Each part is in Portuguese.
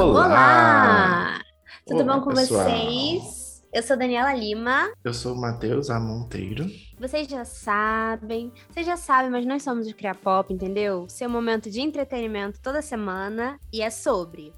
Olá! Olá! Tudo Olá, bom com pessoal. vocês? Eu sou Daniela Lima. Eu sou o Matheus A. Monteiro. Vocês já sabem, vocês já sabem, mas nós somos o Cria Pop, entendeu? Seu momento de entretenimento toda semana e é sobre.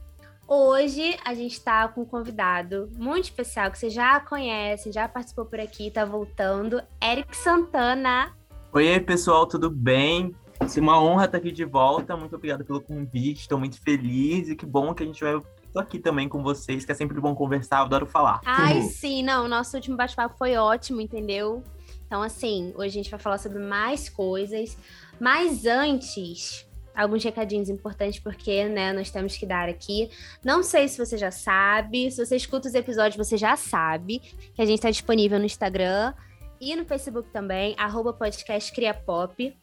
Hoje a gente tá com um convidado muito especial que vocês já conhecem, já participou por aqui, tá voltando, Eric Santana. Oi, pessoal, tudo bem? É uma honra estar aqui de volta. Muito obrigado pelo convite. Estou muito feliz e que bom que a gente vai. Tô aqui também com vocês, que é sempre bom conversar, eu adoro falar. Ai, sim, não, nosso último bate-papo foi ótimo, entendeu? Então, assim, hoje a gente vai falar sobre mais coisas. Mas antes, alguns recadinhos importantes, porque, né, nós temos que dar aqui. Não sei se você já sabe, se você escuta os episódios, você já sabe que a gente está disponível no Instagram e no Facebook também, arroba podcast Criapop.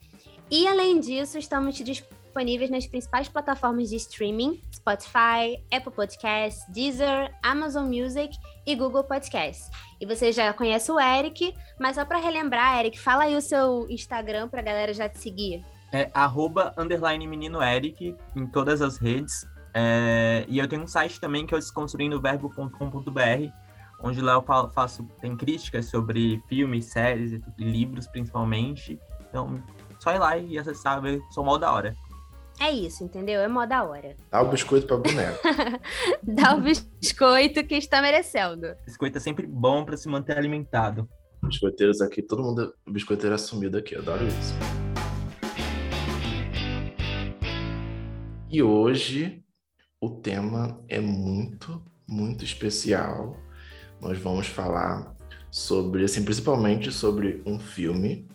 E além disso, estamos disponíveis nas principais plataformas de streaming: Spotify, Apple Podcasts, Deezer, Amazon Music e Google Podcasts. E você já conhece o Eric, mas só para relembrar, Eric, fala aí o seu Instagram para a galera já te seguir. É arroba, menino Eric em todas as redes. É, e eu tenho um site também que é o desconstruindoverbo.com.br, onde lá eu faço, tem críticas sobre filmes, séries e livros principalmente. Então, só ir lá e acessar, ver, sou mal da hora. É isso, entendeu? É mó da hora. Dá o biscoito pra boneco. Dá o biscoito que está merecendo. Biscoito é sempre bom para se manter alimentado. Biscoiteiros aqui, todo mundo biscoiteiro assumido aqui, eu adoro isso. E hoje o tema é muito, muito especial. Nós vamos falar sobre, assim, principalmente sobre um filme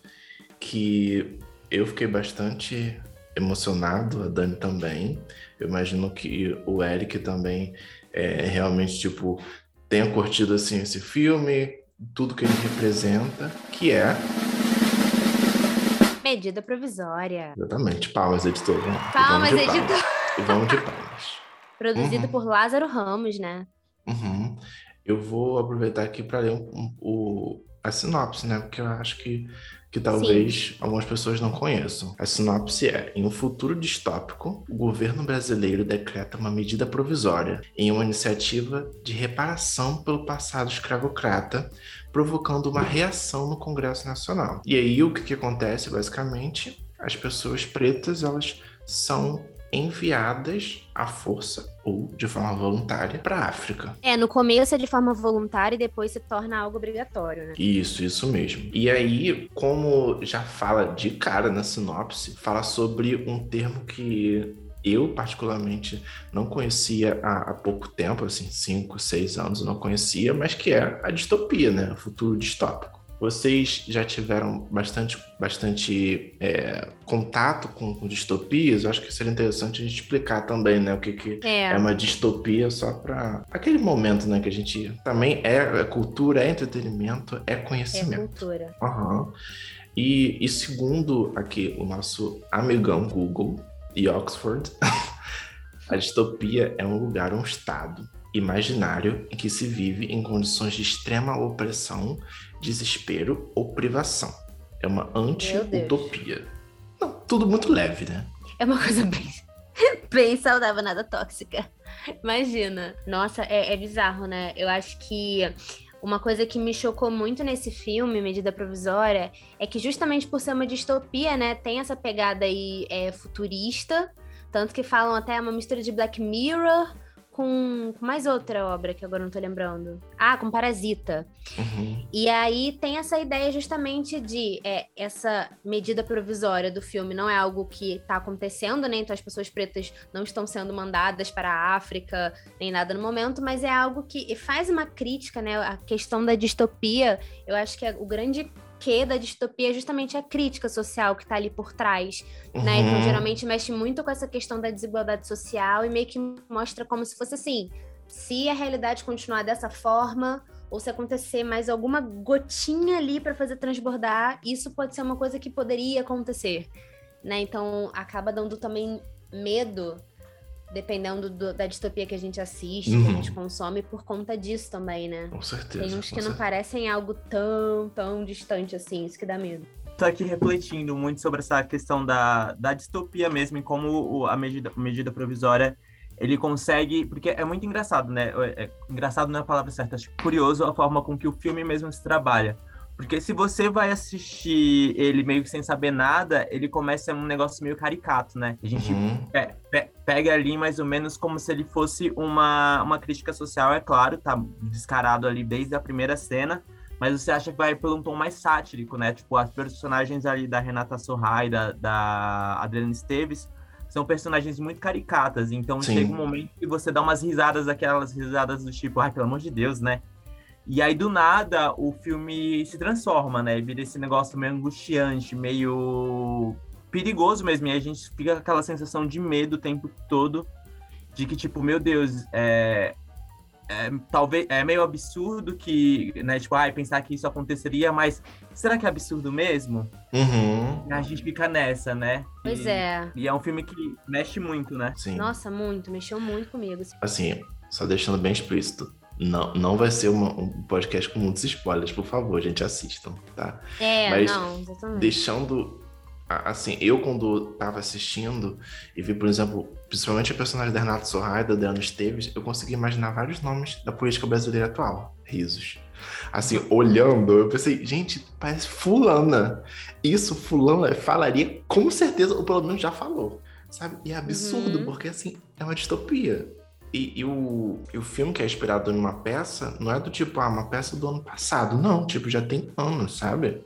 que eu fiquei bastante emocionado, a Dani também. Eu imagino que o Eric também é, realmente, tipo, tenha curtido, assim, esse filme, tudo que ele representa, que é, Medida provisória. exatamente, palmas, editor. Vamos palmas. editor. E vamos de palmas. Produzido Uhum. por Lázaro Ramos, né? Uhum. Eu vou aproveitar aqui para ler um- um- o, a sinopse, né? Porque eu acho que, que talvez algumas pessoas não conheçam. A sinopse é: em um futuro distópico, o governo brasileiro decreta uma medida provisória em uma iniciativa de reparação pelo passado escravocrata, provocando uma reação no Congresso Nacional. E aí o que, que acontece, basicamente? As pessoas pretas elas são enviadas à força ou de forma voluntária para a África. É, no começo é de forma voluntária e depois se torna algo obrigatório, né? Isso, isso mesmo. E aí, como já fala de cara na sinopse, fala sobre um termo que eu, particularmente, não conhecia há, há pouco tempo, assim, cinco, seis anos eu não conhecia, mas que é a distopia, né? O futuro distópico. Vocês já tiveram bastante, bastante é, contato com, com distopias? Eu acho que seria interessante a gente explicar também, né? O que, que É. é uma distopia só para aquele momento, né? Que a gente também é, é cultura, é entretenimento, é É conhecimento. cultura. Aham. E, e segundo aqui o nosso amigão Google e Oxford, a distopia é um lugar, um estado imaginário em que se vive em condições de extrema opressão, desespero ou privação. É uma anti-utopia. Não, Tudo muito leve, né? É uma coisa bem, bem saudável, nada tóxica. Imagina. Nossa, é, é bizarro, né? Eu acho que uma coisa que me chocou muito nesse filme, Medida Provisória, é que justamente por ser uma distopia, né, tem essa pegada aí é, futurista, tanto que falam até uma mistura de Black Mirror com, com mais outra obra que agora não tô lembrando. Ah, com Parasita. Uhum. E aí tem essa ideia justamente de é, essa medida provisória do filme não é algo que está acontecendo, né? Então as pessoas pretas não estão sendo mandadas para a África nem nada no momento, mas é algo que faz uma crítica, né? A questão da distopia, eu acho que é o grande quê da distopia é justamente a crítica social que está ali por trás, né? Então Uhum. geralmente mexe muito com essa questão da desigualdade social e meio que mostra como se fosse assim, se a realidade continuar dessa forma, ou se acontecer mais alguma gotinha ali para fazer transbordar, isso pode ser uma coisa que poderia acontecer, né? Então acaba dando também medo, dependendo do- da distopia que a gente assiste, que a Uhum. gente consome, por conta disso também, né? Com certeza. Tem uns que não certeza. parecem algo tão, tão distante assim, isso que dá medo. Tô aqui refletindo muito sobre essa questão da, da distopia mesmo, e como o- a medida, medida provisória ele consegue. Porque é muito engraçado, né? É, é, engraçado não é a palavra certa, acho curioso a forma com que o filme mesmo se trabalha. Porque se você vai assistir ele meio que sem saber nada, ele começa um negócio meio caricato, né? A gente uhum. pe pe pega ali mais ou menos como se ele fosse uma, uma crítica social, é claro, tá descarado ali desde a primeira cena, mas você acha que vai por um tom mais sático, né? Tipo, as personagens ali da Renata Sorra e da, da Adriana Esteves são personagens muito caricatas, então Sim. chega um momento que você dá umas risadas, aquelas risadas do tipo, ai, pelo amor de Deus, né? E aí, do nada, o filme se transforma, né? Vira esse negócio meio angustiante, meio perigoso mesmo. E a gente fica com aquela sensação de medo o tempo todo. De que, tipo, meu Deus, é, é, talvez é meio absurdo que, né, tipo, ah, pensar que isso aconteceria, mas será que é absurdo mesmo? Uhum. A gente fica nessa, né? Pois e, é. E é um filme que mexe muito, né? Sim. Nossa, muito, mexeu muito comigo. Assim, só deixando bem explícito. Não, não vai ser uma, um podcast com muitos spoilers, por favor, gente, assistam, tá? É, Mas não, exatamente. Deixando. Assim, eu quando tava assistindo e vi, por exemplo, principalmente a personagem da Renata Sorraia, da Adriana Esteves, eu consegui imaginar vários nomes da política brasileira atual. Risos. Assim, olhando, eu pensei, gente, parece fulana. Isso, fulana falaria com certeza, ou pelo menos já falou. Sabe? E é absurdo, uhum. porque assim, é uma distopia. E, e, o, e o filme que é inspirado numa peça não é do tipo, ah, uma peça do ano passado. Não, tipo, já tem anos, sabe?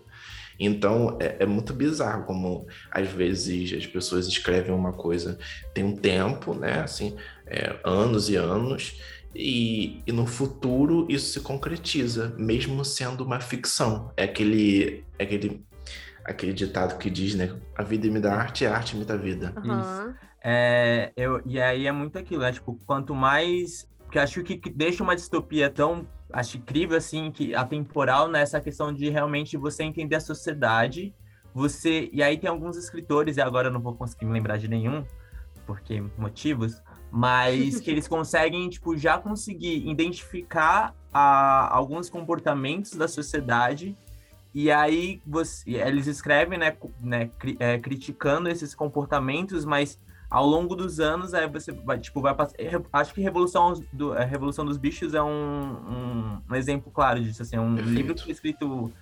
Então é, é, muito bizarro como às vezes as pessoas escrevem uma coisa tem um tempo, né? Assim, é, anos e anos, e, e, no futuro isso se concretiza, mesmo sendo uma ficção. É aquele, é aquele, aquele ditado que diz, né? A vida me dá arte e a arte me dá vida. Uhum. É, eu, e aí é muito aquilo, né? Tipo, quanto mais. Porque acho que, deixa uma distopia tão acho incrível assim que atemporal nessa questão de realmente você entender a sociedade você e aí tem alguns escritores e agora eu não vou conseguir me lembrar de nenhum porque motivos mas que eles conseguem tipo já conseguir identificar a, alguns comportamentos da sociedade e aí você, eles escrevem né, né é, criticando esses comportamentos mas ao longo dos anos, aí você vai, tipo, vai passar. Acho que Revolução, do, a Revolução dos Bichos é um, um, um exemplo claro disso. Assim, é um Perfeito. livro que foi escrito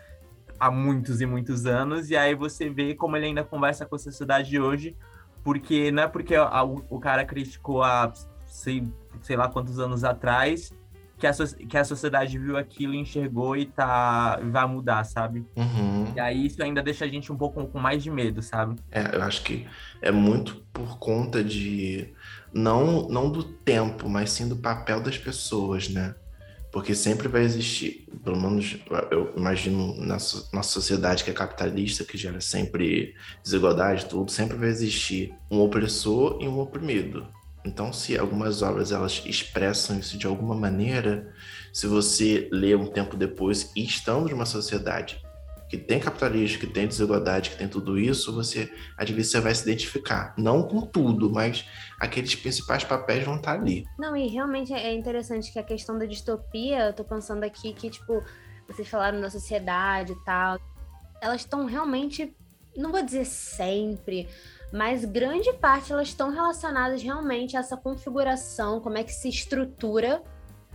há muitos e muitos anos, e aí você vê como ele ainda conversa com a sociedade de hoje, porque não é porque a, o, o cara criticou há sei, sei lá quantos anos atrás que a, que a sociedade viu aquilo, enxergou e tá, vai mudar, sabe? Uhum. E aí isso ainda deixa a gente um pouco com mais de medo, sabe? É, eu acho que é muito por conta de. Não, não do tempo, mas sim do papel das pessoas, né? Porque sempre vai existir, pelo menos eu imagino na nossa sociedade que é capitalista, que gera sempre desigualdade, tudo, sempre vai existir um opressor e um oprimido. Então, se algumas obras elas expressam isso de alguma maneira, se você lê um tempo depois e estamos numa sociedade que tem capitalismo, que tem desigualdade, que tem tudo isso, você às vezes você vai se identificar, não com tudo, mas aqueles principais papéis vão estar ali. Não, e realmente é interessante que a questão da distopia, eu tô pensando aqui que tipo, vocês falaram da sociedade e tal, elas estão realmente, não vou dizer sempre, mas grande parte elas estão relacionadas realmente a essa configuração, como é que se estrutura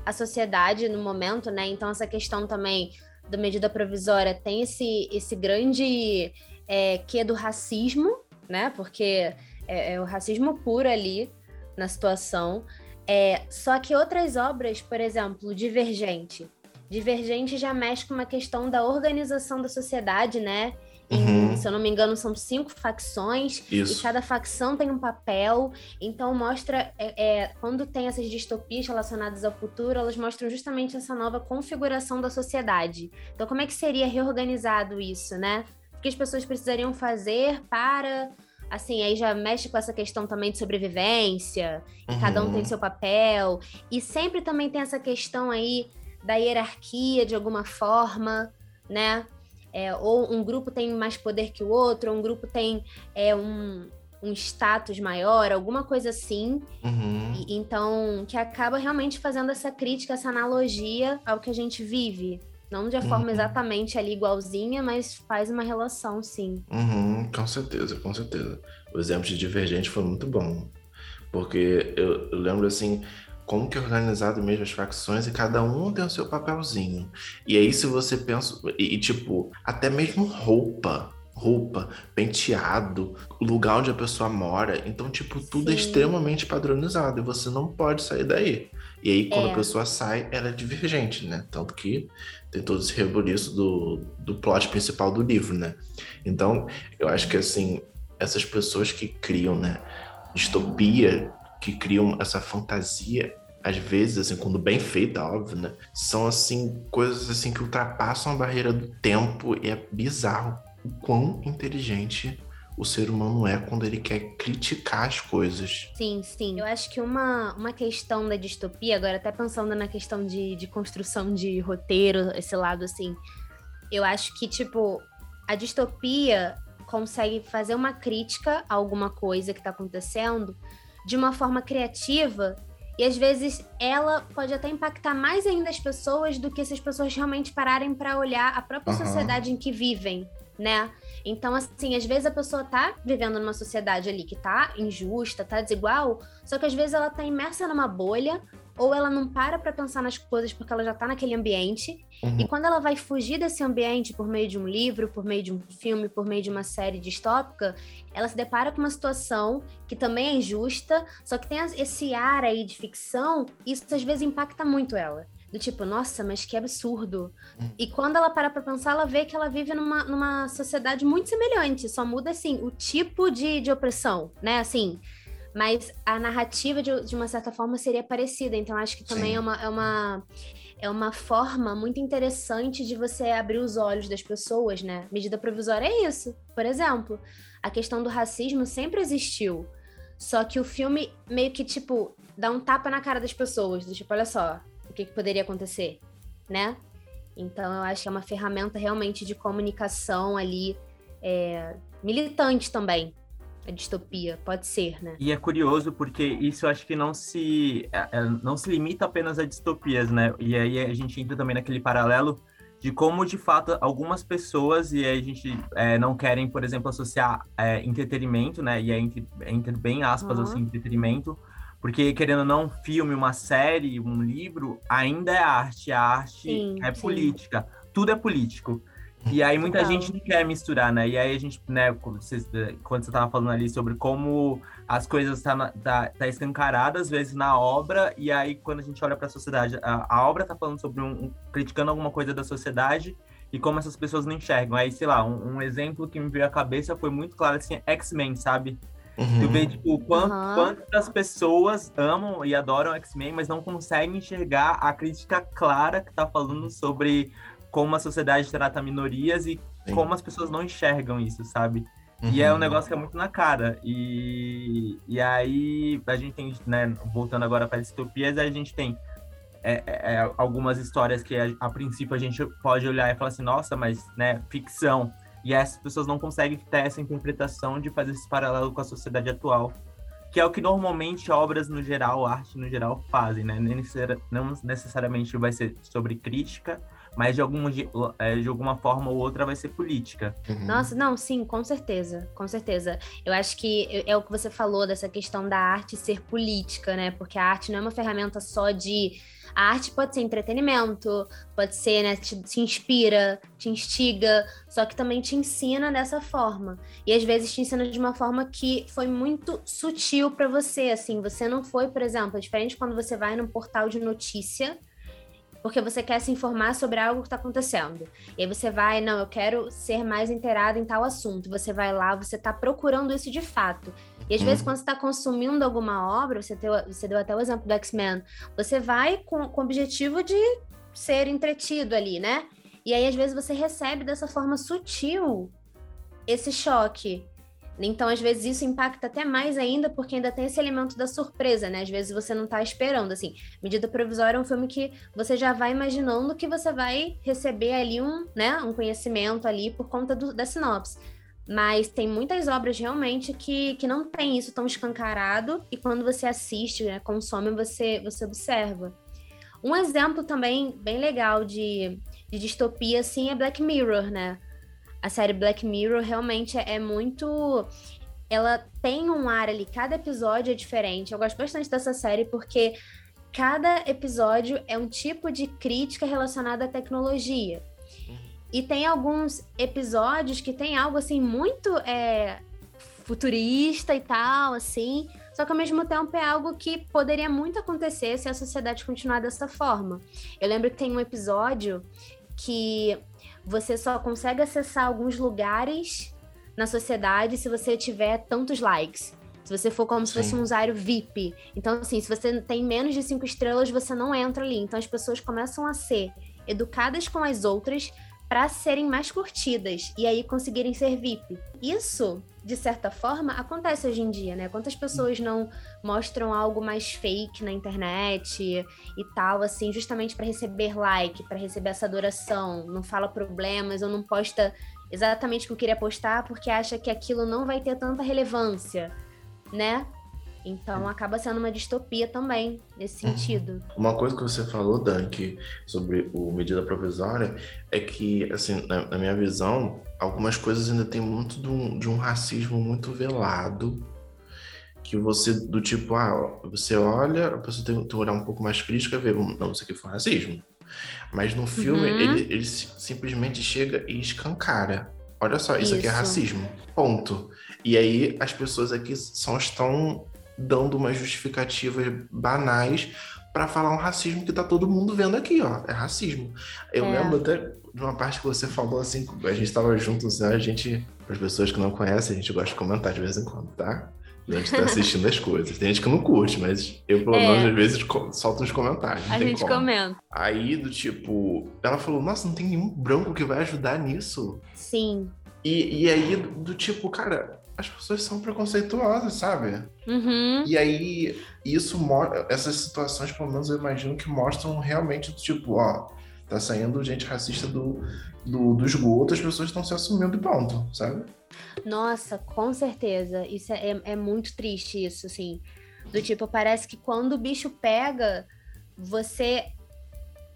a sociedade no momento, né? Então, essa questão também da medida provisória tem esse, esse grande é, que do racismo, né? Porque é, é, o racismo puro ali na situação. É, só que outras obras, por exemplo, Divergente. Divergente já mexe com uma questão da organização da sociedade, né? Uhum. se eu não me engano, são cinco facções Isso. e cada facção tem um papel. Então mostra é, é, quando tem essas distopias relacionadas ao futuro, elas mostram justamente essa nova configuração da sociedade. Então, como é que seria reorganizado isso, né? O que as pessoas precisariam fazer para assim, aí já mexe com essa questão também de sobrevivência, uhum. cada um tem uhum. seu papel, e sempre também tem essa questão aí da hierarquia de alguma forma, né? É, ou um grupo tem mais poder que o outro, ou um grupo tem é, um, um status maior, alguma coisa assim. Uhum. E, então, que acaba realmente fazendo essa crítica, essa analogia ao que a gente vive. Não de forma uhum. exatamente ali igualzinha, mas faz uma relação, sim. Uhum, com certeza, com certeza. O exemplo de Divergente foi muito bom. Porque eu, eu lembro assim, como que é organizado mesmo as facções e cada um tem o seu papelzinho. E aí se você pensa, e, e tipo, até mesmo roupa, roupa, penteado, lugar onde a pessoa mora. Então, tipo, tudo é Sim. é extremamente padronizado e você não pode sair daí. E aí, quando é. a pessoa sai, ela é divergente, né? Tanto que tem todo esse rebuliço do, do plot principal do livro, né? Então, eu acho que, assim, essas pessoas que criam, né, distopia, que criam essa fantasia, às vezes, assim, quando bem feita, óbvio, né? São, assim, coisas, assim, que ultrapassam a barreira do tempo e é bizarro o quão inteligente o ser humano é quando ele quer criticar as coisas. Sim, sim. Eu acho que uma, uma questão da distopia, agora até pensando na questão de, de construção de roteiro, esse lado assim, eu acho que, tipo, a distopia consegue fazer uma crítica a alguma coisa que está acontecendo de uma forma criativa e às vezes ela pode até impactar mais ainda as pessoas do que se as pessoas realmente pararem para olhar a própria uhum. sociedade em que vivem né? Então, assim, às vezes a pessoa tá vivendo numa sociedade ali que tá injusta, tá desigual, só que às vezes ela tá imersa numa bolha, ou ela não para para pensar nas coisas porque ela já tá naquele ambiente. Uhum. E quando ela vai fugir desse ambiente por meio de um livro, por meio de um filme, por meio de uma série distópica, ela se depara com uma situação que também é injusta, só que tem esse ar aí de ficção, e isso às vezes impacta muito ela do tipo, nossa, mas que absurdo. Hum. E quando ela para pra pensar, ela vê que ela vive numa, numa sociedade muito semelhante, só muda, assim, o tipo de, de opressão, né, assim. Mas a narrativa, de, de uma certa forma, seria parecida. Então, acho que também é uma, é uma é uma forma muito interessante de você abrir os olhos das pessoas, né? Medida provisória é isso. Por exemplo, a questão do racismo sempre existiu. Só que o filme meio que, tipo, dá um tapa na cara das pessoas. Do tipo, olha só, o que, que poderia acontecer, né? Então, eu acho que é uma ferramenta realmente de comunicação ali, é, militante também, a distopia, pode ser, né? E é curioso porque isso eu acho que não se, é, é, não se limita apenas a distopias, né? E aí a gente entra também naquele paralelo de como, de fato, algumas pessoas, e a gente é, não querem, por exemplo, associar é, entretenimento, né? E é entre, entre bem aspas, uhum. assim, entretenimento, porque, querendo ou não, um filme, uma série, um livro, ainda é arte. A arte sim, é sim. política. Tudo é político. E aí muita gente não quer misturar, né? E aí a gente, né, quando você, quando você tava falando ali sobre como as coisas tá, tá, tá escancarada, às vezes, na obra, e aí quando a gente olha para a sociedade, a obra tá falando sobre um, um, criticando alguma coisa da sociedade e como essas pessoas não enxergam. Aí, sei lá, um, um exemplo que me veio à cabeça foi muito claro, assim, X-Men, sabe? Uhum. Tu vê, tipo, quant, uhum. quantas pessoas amam e adoram X-Men, mas não conseguem enxergar a crítica clara que tá falando sobre como a sociedade trata minorias e Sim. como as pessoas não enxergam isso, sabe? Uhum. E é um uhum. negócio que é muito na cara. E, e aí, a gente tem, né, voltando agora para distopias, a gente tem é, é, é, algumas histórias que a, a, princípio a gente pode olhar e falar assim, nossa, mas, né, ficção. E essas pessoas não conseguem ter essa interpretação de fazer esse paralelo com a sociedade atual, que é o que normalmente obras no geral, arte no geral, fazem, né? Não necessariamente vai ser sobre crítica, mas de, algum, de, é, de alguma forma ou outra vai ser política. Uhum. Nossa, não, sim, com certeza, com certeza. Eu acho que é o que você falou dessa questão da arte ser política, né? Porque a arte não é uma ferramenta só de a arte pode ser entretenimento, pode ser, né, te, te, inspira, te instiga, só que também te ensina dessa forma. E às vezes te ensina de uma forma que foi muito sutil para você, assim, você não foi, por exemplo, é diferente quando você vai num portal de notícia porque você quer se informar sobre algo que está acontecendo. E aí você vai, não, eu quero ser mais inteirado em tal assunto. Você vai lá, você está procurando isso de fato. E às hum. vezes, quando você está consumindo alguma obra, você deu, você deu até o exemplo do X-Men, você vai com, com o objetivo de ser entretido ali, né? E aí, às vezes, você recebe dessa forma sutil esse choque. Então, às vezes, isso impacta até mais ainda, porque ainda tem esse elemento da surpresa, né? Às vezes você não tá esperando, assim. Medida Provisória é um filme que você já vai imaginando que você vai receber ali um, né, um conhecimento ali por conta do, da sinopse. Mas tem muitas obras realmente que, que não tem isso tão escancarado, e quando você assiste, né, consome, você, você observa. Um exemplo também bem legal de, de distopia, assim, é Black Mirror, né? A série Black Mirror realmente é, muito ela tem um ar ali, cada episódio é diferente. Eu gosto bastante dessa série porque cada episódio é um tipo de crítica relacionada à tecnologia. Uhum. E tem alguns episódios que tem algo assim muito é, futurista e tal, assim. Só que ao mesmo tempo é algo que poderia muito acontecer se a sociedade continuar dessa forma. Eu lembro que tem um episódio que você só consegue acessar alguns lugares na sociedade se você tiver tantos likes. Se você for como Sim. se fosse um usuário VIP. Então, assim, se você tem menos de cinco estrelas, você não entra ali. Então, as pessoas começam a ser educadas com as outras para serem mais curtidas e aí conseguirem ser VIP. Isso, de certa forma, acontece hoje em dia, né? Quantas pessoas não mostram algo mais fake na internet e tal, assim, justamente para receber like, para receber essa adoração, não fala problemas ou não posta exatamente o que eu queria postar porque acha que aquilo não vai ter tanta relevância né? Então acaba sendo uma distopia também, nesse uhum. sentido. Uma coisa que você falou, Dunk, sobre o medida provisória, é que, assim, na, na minha visão, algumas coisas ainda tem muito de um, de um racismo muito velado que você, do tipo, ah, você olha, a pessoa tem que olhar um pouco mais crítica e ver, hum, não, isso aqui foi racismo. Mas no filme, uhum. ele, ele simplesmente chega e escancara. Olha só, isso, isso, aqui é racismo. Ponto. E aí as pessoas aqui só estão dando umas justificativas banais para falar um racismo que tá todo mundo vendo aqui, ó. É racismo. Eu é. lembro até de uma parte que você falou assim, a gente tava juntos, né? A gente, as pessoas que não conhecem, a gente gosta de comentar de vez em quando, tá? A gente tá assistindo as coisas. Tem gente que não curte, mas eu, pelo é. menos, às vezes solto uns comentários. A gente como. comenta. Aí, do tipo, ela falou: Nossa, não tem nenhum branco que vai ajudar nisso. Sim. E, e aí, do, do tipo, cara, as pessoas são preconceituosas, sabe? Uhum. E aí, isso essas situações, pelo menos eu imagino que mostram realmente, tipo, ó, tá saindo gente racista do, do, do esgoto, as pessoas estão se assumindo e ponto, sabe? Nossa, com certeza. Isso é, é, é muito triste, isso, assim. Do tipo, parece que quando o bicho pega, você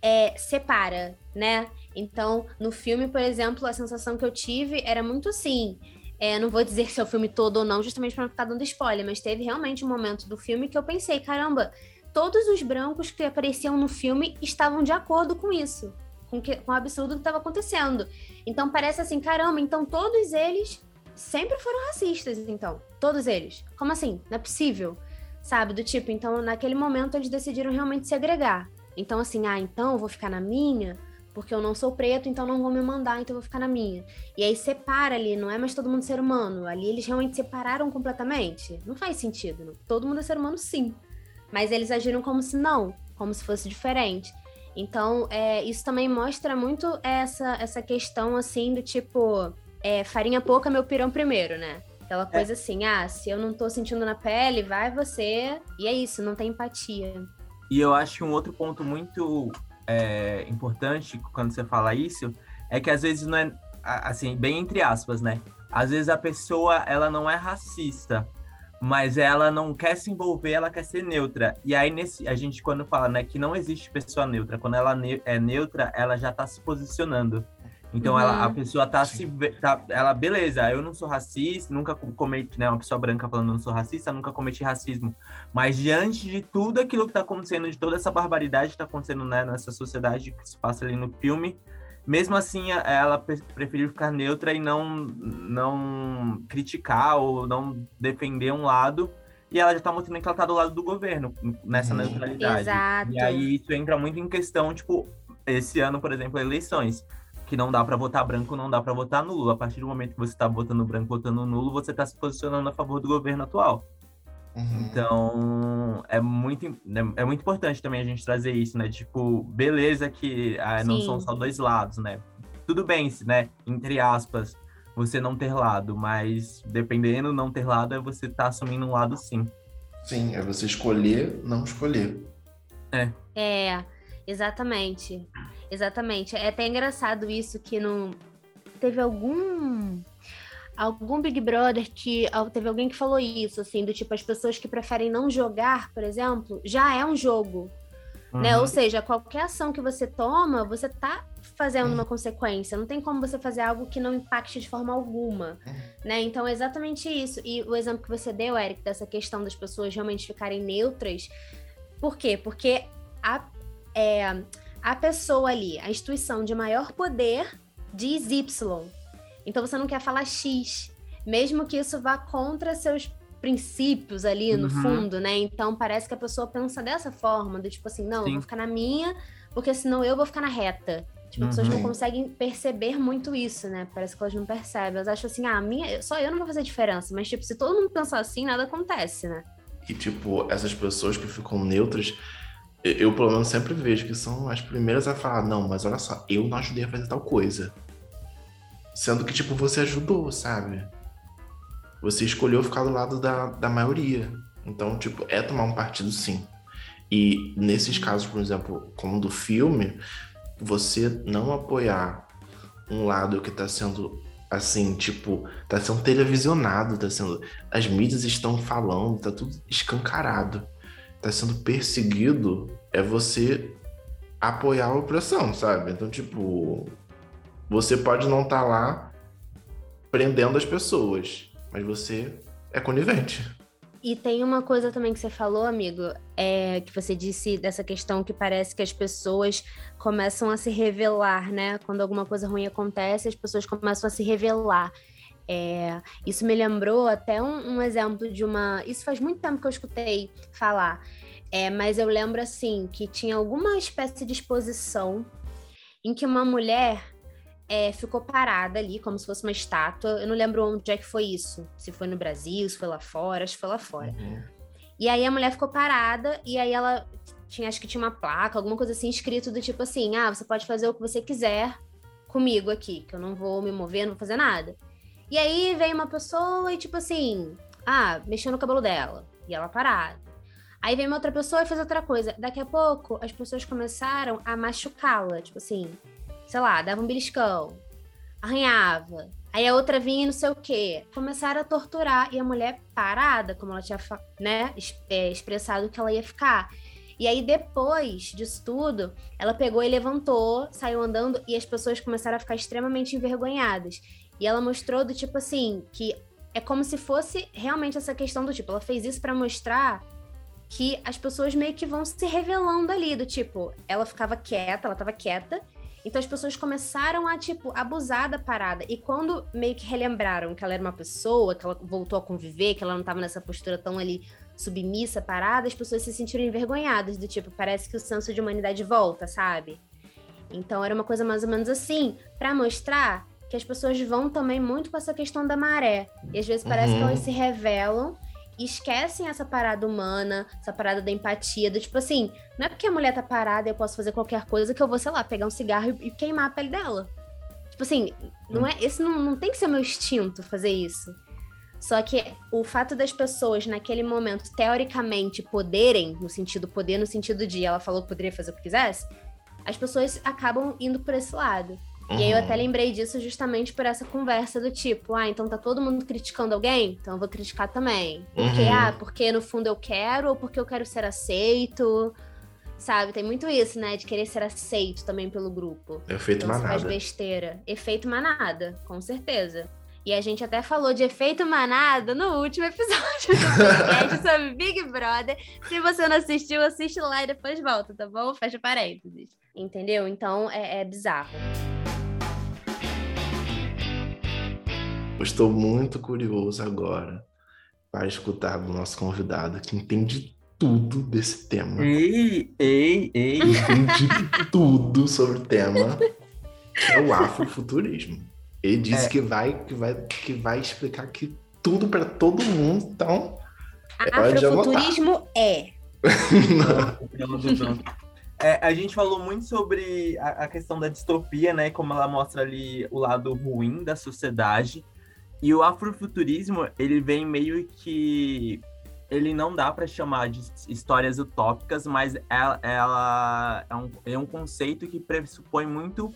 é, separa, né? Então, no filme, por exemplo, a sensação que eu tive era muito assim. É, não vou dizer se é o filme todo ou não, justamente para não ficar dando spoiler, mas teve realmente um momento do filme que eu pensei, caramba, todos os brancos que apareciam no filme estavam de acordo com isso, com, que, com o absurdo que estava acontecendo. Então parece assim, caramba, então todos eles sempre foram racistas, então. Todos eles. Como assim? Não é possível. Sabe? Do tipo, então naquele momento eles decidiram realmente se agregar. Então, assim, ah, então eu vou ficar na minha porque eu não sou preto, então não vou me mandar, então eu vou ficar na minha. E aí separa ali, não é mais todo mundo ser humano. Ali eles realmente separaram completamente. Não faz sentido. Não. Todo mundo é ser humano, sim. Mas eles agiram como se não, como se fosse diferente. Então, é, isso também mostra muito essa, essa questão, assim, do tipo, é, farinha pouca, meu pirão primeiro, né? Aquela é. coisa é. assim, ah, se eu não tô sentindo na pele, vai você. E é isso, não tem empatia. E eu acho que um outro ponto muito é, importante quando você fala isso é que às vezes não é assim, bem entre aspas, né? Às vezes a pessoa ela não é racista, mas ela não quer se envolver, ela quer ser neutra. E aí nesse a gente quando fala, né, que não existe pessoa neutra, quando ela é neutra, ela já está se posicionando. Então, uhum. ela, a uhum. pessoa tá se. Tá, ela, beleza, eu não sou racista, nunca cometi, né? Uma pessoa branca falando não sou racista, nunca cometi racismo. Mas diante de tudo aquilo que tá acontecendo, de toda essa barbaridade que tá acontecendo né, nessa sociedade que se passa ali no filme, mesmo assim, ela preferiu ficar neutra e não, não criticar ou não defender um lado. E ela já tá mostrando que ela tá do lado do governo, nessa uhum. neutralidade. Exato. E aí isso entra muito em questão, tipo, esse ano, por exemplo, eleições que não dá para votar branco, não dá para votar nulo. A partir do momento que você está votando branco, votando nulo, você está se posicionando a favor do governo atual. Uhum. Então, é muito, é, é, muito importante também a gente trazer isso, né? Tipo, beleza que ah, não são só dois lados, né? Tudo bem, né? Entre aspas, você não ter lado, mas dependendo não ter lado, é você estar tá assumindo um lado sim. Sim, é você escolher não escolher. É. É, exatamente. Exatamente. É até engraçado isso que não teve algum algum Big Brother que teve alguém que falou isso, assim, do tipo as pessoas que preferem não jogar, por exemplo, já é um jogo. Uhum. Né? Ou seja, qualquer ação que você toma, você tá fazendo uma consequência. Não tem como você fazer algo que não impacte de forma alguma, né? Então é exatamente isso. E o exemplo que você deu, Eric, dessa questão das pessoas realmente ficarem neutras, por quê? Porque a, é, a pessoa ali, a instituição de maior poder diz Y. Então você não quer falar X, mesmo que isso vá contra seus princípios ali no uhum. fundo, né? Então parece que a pessoa pensa dessa forma, do tipo assim, não, Sim. eu vou ficar na minha, porque senão eu vou ficar na reta. Tipo, as pessoas não uhum. conseguem perceber muito isso, né? Parece que elas não percebem. Elas acham assim, ah, minha, só eu não vou fazer diferença. Mas, tipo, se todo mundo pensar assim, nada acontece, né? E, tipo, essas pessoas que ficam neutras, eu, pelo menos, sempre vejo que são as primeiras a falar, não, mas olha só, eu não ajudei a fazer tal coisa. Sendo que, tipo, você ajudou, sabe? Você escolheu ficar do lado da, da maioria. Então, tipo, é tomar um partido sim. E nesses casos, por exemplo, como do filme, você não apoiar um lado que está sendo assim, tipo, tá sendo televisionado, tá sendo. As mídias estão falando, tá tudo escancarado. Tá sendo perseguido, é você apoiar a opressão, sabe? Então, tipo, você pode não estar tá lá prendendo as pessoas, mas você é conivente. E tem uma coisa também que você falou, amigo, é que você disse dessa questão que parece que as pessoas começam a se revelar, né? Quando alguma coisa ruim acontece, as pessoas começam a se revelar. É, isso me lembrou até um, um, exemplo de uma. Isso faz muito tempo que eu escutei falar, é, mas eu lembro assim que tinha alguma espécie de exposição em que uma mulher é, ficou parada ali, como se fosse uma estátua. Eu não lembro onde é que foi isso. Se foi no Brasil, se foi lá fora, acho que foi lá fora. Uhum. E aí a mulher ficou parada e aí ela tinha, acho que tinha uma placa, alguma coisa assim, escrito do tipo assim: ah, você pode fazer o que você quiser comigo aqui, que eu não vou me mover, não vou fazer nada. E aí veio uma pessoa e, tipo assim, ah, mexeu no cabelo dela. E ela parada. Aí veio uma outra pessoa e fez outra coisa. Daqui a pouco, as pessoas começaram a machucá-la. Tipo assim, sei lá, dava um beliscão, arranhava. Aí a outra vinha e não sei o quê. Começaram a torturar e a mulher parada, como ela tinha né, é, expressado que ela ia ficar. E aí, depois disso tudo, ela pegou e levantou, saiu andando e as pessoas começaram a ficar extremamente envergonhadas. E ela mostrou do tipo assim, que é como se fosse realmente essa questão do tipo, ela fez isso para mostrar que as pessoas meio que vão se revelando ali, do tipo, ela ficava quieta, ela tava quieta, então as pessoas começaram a, tipo, abusar da parada. E quando meio que relembraram que ela era uma pessoa, que ela voltou a conviver, que ela não tava nessa postura tão ali submissa, parada, as pessoas se sentiram envergonhadas, do tipo, parece que o senso de humanidade volta, sabe? Então era uma coisa mais ou menos assim, para mostrar que as pessoas vão também muito com essa questão da maré. E às vezes parece uhum. que elas se revelam esquecem essa parada humana, essa parada da empatia, do tipo assim, não é porque a mulher tá parada e eu posso fazer qualquer coisa que eu vou, sei lá, pegar um cigarro e, queimar a pele dela. Tipo assim, não é, esse não, não tem que ser meu instinto fazer isso. Só que o fato das pessoas naquele momento teoricamente poderem, no sentido poder, no sentido de ela falou que poderia fazer o que quisesse, as pessoas acabam indo por esse lado. Uhum. E aí eu até uhum. lembrei disso justamente por essa conversa do tipo, ah, então tá todo mundo criticando alguém? Então eu vou criticar também. Porque, uhum. ah, porque no fundo eu quero, ou porque eu quero ser aceito. Sabe, tem muito isso, né? De querer ser aceito também pelo grupo. Efeito então, manada. faz besteira. Efeito manada, com certeza. E a gente até falou de efeito manada no último episódio do podcast sobre Big Brother. Se você não assistiu, assiste lá e depois volta, tá bom? Fecha parênteses. Entendeu? Então é, é bizarro. estou muito curioso agora para escutar do nosso convidado que entende tudo desse tema. Ei, ei, ei. Entende tudo sobre o tema, que é o afrofuturismo. Ele disse é. que, vai, que, vai, que vai explicar aqui tudo para todo mundo, então. Afrofuturismo é. É, a gente falou muito sobre a, a, questão da distopia, né? Como ela mostra ali o lado ruim da sociedade. E o afrofuturismo, ele vem meio que ele não dá para chamar de histórias utópicas, mas ela, ela é, um, é, um, conceito que pressupõe muito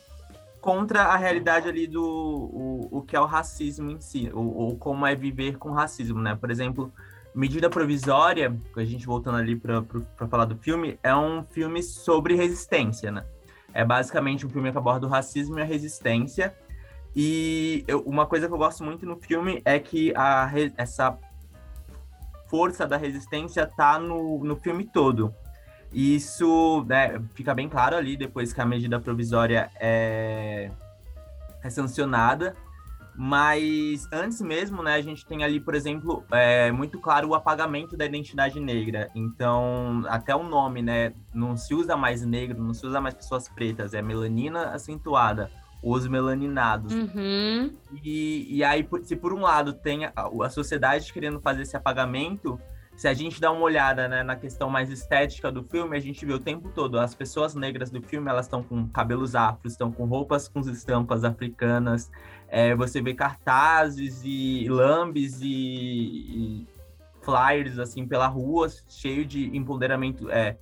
contra a realidade ali do o, o que é o racismo em si, ou, como é viver com racismo, né? Por exemplo, Medida Provisória, a gente voltando ali para falar do filme, é um filme sobre resistência, né? É basicamente um filme que aborda o racismo e a resistência. E eu, uma coisa que eu gosto muito no filme é que a, essa força da resistência tá no, no filme todo. E isso né, fica bem claro ali depois que a medida provisória é, é sancionada. Mas antes mesmo, né, a gente tem ali, por exemplo, é, muito claro o apagamento da identidade negra. Então, até o nome, né, não se usa mais negro, não se usa mais pessoas pretas, é melanina acentuada, os melaninados. Uhum. E, e aí, se por um lado tem a, a sociedade querendo fazer esse apagamento, se a gente dá uma olhada né, na questão mais estética do filme, a gente vê o tempo todo as pessoas negras do filme, elas estão com cabelos afros, estão com roupas com estampas africanas, é, você vê cartazes e lambes e, e, flyers assim pela rua, cheio de empoderamento, é,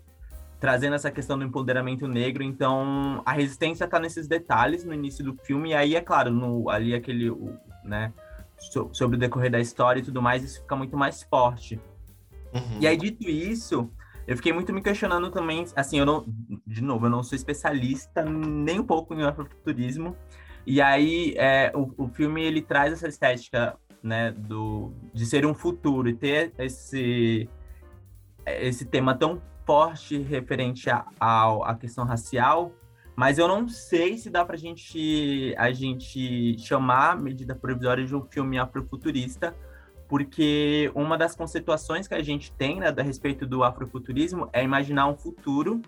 trazendo essa questão do empoderamento negro. Então, a resistência está nesses detalhes no início do filme, e aí, é claro, no, ali aquele, né, sobre o decorrer da história e tudo mais, isso fica muito mais forte. Uhum. E aí, dito isso, eu fiquei muito me questionando também, assim, eu não, de novo, eu não sou especialista nem um pouco em afrofuturismo, e aí é, o, o filme, ele traz essa estética, né, do, de ser um futuro e ter esse, esse tema tão forte referente à a, a, questão racial, mas eu não sei se dá para gente, a gente chamar a medida provisória de um filme afrofuturista, porque uma das conceituações que a gente tem né, a respeito do afrofuturismo é imaginar um futuro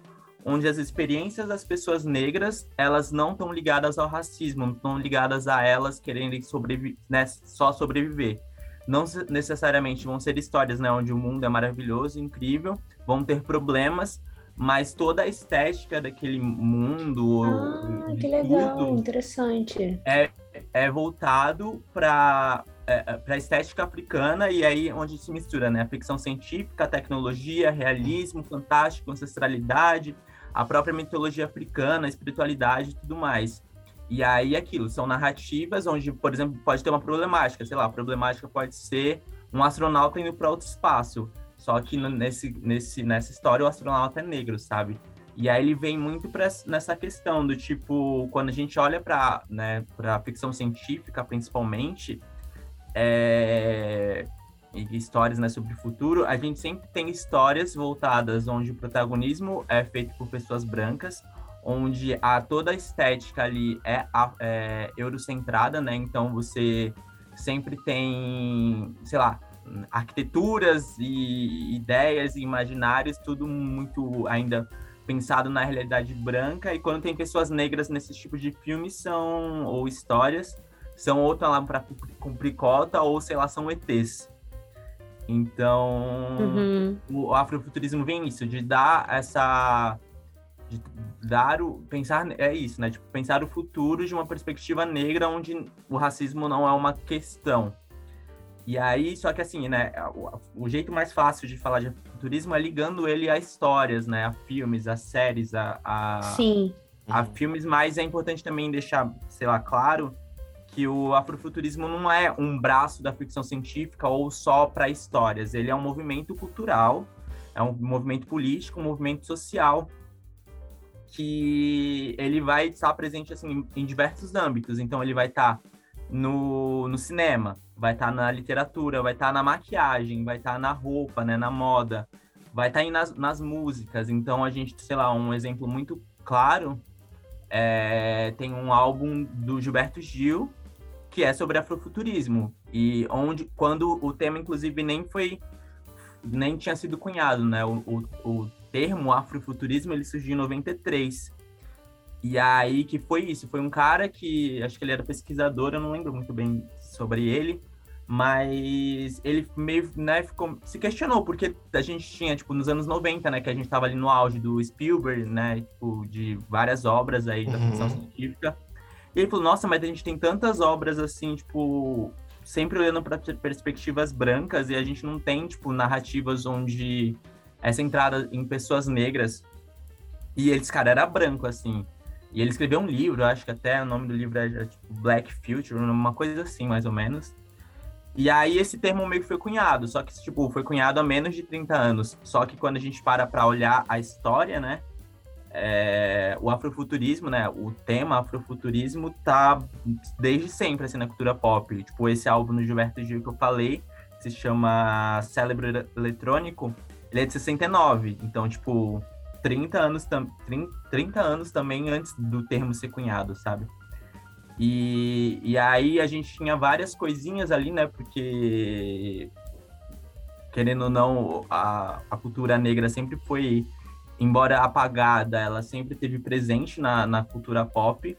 onde as experiências das pessoas negras elas não estão ligadas ao racismo, não estão ligadas a elas quererem sobreviver, né, só sobreviver. Não necessariamente vão ser histórias né, onde o mundo é maravilhoso, incrível, vão ter problemas, mas toda a estética daquele mundo. Ah, que legal, interessante. É, é voltado para é, é para estética africana e aí onde se mistura né, a ficção científica, tecnologia, realismo, fantástico, ancestralidade, a própria mitologia africana, a espiritualidade e tudo mais. E aí aquilo, são narrativas onde, por exemplo, pode ter uma problemática, sei lá, a problemática pode ser um astronauta indo para outro espaço, só que nesse, nesse, nessa história o astronauta é negro, sabe? E aí ele vem muito pra, nessa questão do tipo, quando a gente olha para né, a ficção científica, principalmente, é, histórias né, sobre o futuro, a gente sempre tem histórias voltadas onde o protagonismo é feito por pessoas brancas, onde a, toda a estética ali é, é eurocentrada, né? Então você sempre tem, sei lá, arquiteturas e ideias e imaginários, tudo muito ainda pensado na realidade branca. E quando tem pessoas negras nesse tipo de filmes são ou histórias, são outra lá para cumprir cota ou sei lá são ETs. Então, uhum. o afrofuturismo vem isso, de dar essa de dar o pensar é isso, né? Tipo, pensar o futuro de uma perspectiva negra onde o racismo não é uma questão. E aí, só que assim, né, o, o jeito mais fácil de falar de futurismo é ligando ele a histórias, né, a filmes, a séries, a, a Sim. A filmes, mas é importante também deixar, sei lá, claro que o afrofuturismo não é um braço da ficção científica ou só para histórias. Ele é um movimento cultural, é um movimento político, um movimento social que ele vai estar presente assim em diversos âmbitos. Então ele vai estar no, no cinema, vai estar na literatura, vai estar na maquiagem, vai estar na roupa, né, na moda, vai estar nas, nas músicas. Então a gente, sei lá, um exemplo muito claro é, tem um álbum do Gilberto Gil que é sobre afrofuturismo e onde quando o tema inclusive nem foi nem tinha sido cunhado, né? O, o, o termo afrofuturismo ele surgiu em 93. E aí que foi isso, foi um cara que acho que ele era pesquisador, eu não lembro muito bem sobre ele, mas ele meio, né, ficou, se questionou, porque a gente tinha, tipo, nos anos 90, né, que a gente tava ali no auge do Spielberg, né, tipo, de várias obras aí da ficção uhum. científica, e ele falou, nossa, mas a gente tem tantas obras assim, tipo, sempre olhando para perspectivas brancas e a gente não tem, tipo, narrativas onde é centrada em pessoas negras. E esse cara era branco, assim. E ele escreveu um livro, acho que até o nome do livro era tipo Black Future, uma coisa assim, mais ou menos. E aí esse termo meio que foi cunhado, só que, tipo, foi cunhado há menos de 30 anos. Só que quando a gente para para olhar a história, né, é, o afrofuturismo, né, o tema afrofuturismo tá desde sempre, assim, na cultura pop. Tipo, esse álbum do Gilberto Gil que eu falei, que se chama Cérebro Eletrônico, ele é de 69. Então, tipo, 30 anos, 30, 30 anos também antes do termo ser cunhado, sabe? E, e aí a gente tinha várias coisinhas ali, né? Porque, querendo ou não, a, a cultura negra sempre foi, embora apagada, ela sempre teve presente na, na cultura pop.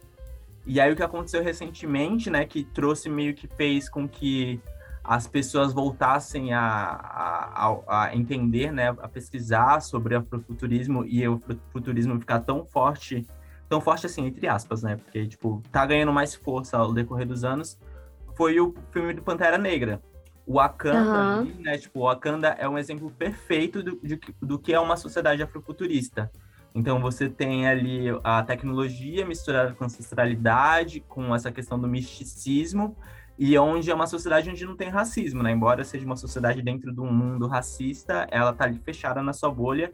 E aí o que aconteceu recentemente, né? Que trouxe meio que fez com que as pessoas voltassem a, a, a, entender, né, a pesquisar sobre o afrofuturismo e o futurismo ficar tão forte, tão forte assim, entre aspas, né, porque, tipo, tá ganhando mais força ao decorrer dos anos, foi o filme do Pantera Negra. O Wakanda, uhum. né, tipo, o Wakanda é um exemplo perfeito do, de, do que é uma sociedade afrofuturista. Então, você tem ali a tecnologia misturada com ancestralidade, com essa questão do misticismo, e onde é uma sociedade onde não tem racismo, né? Embora seja uma sociedade dentro de um mundo racista, ela tá ali fechada na sua bolha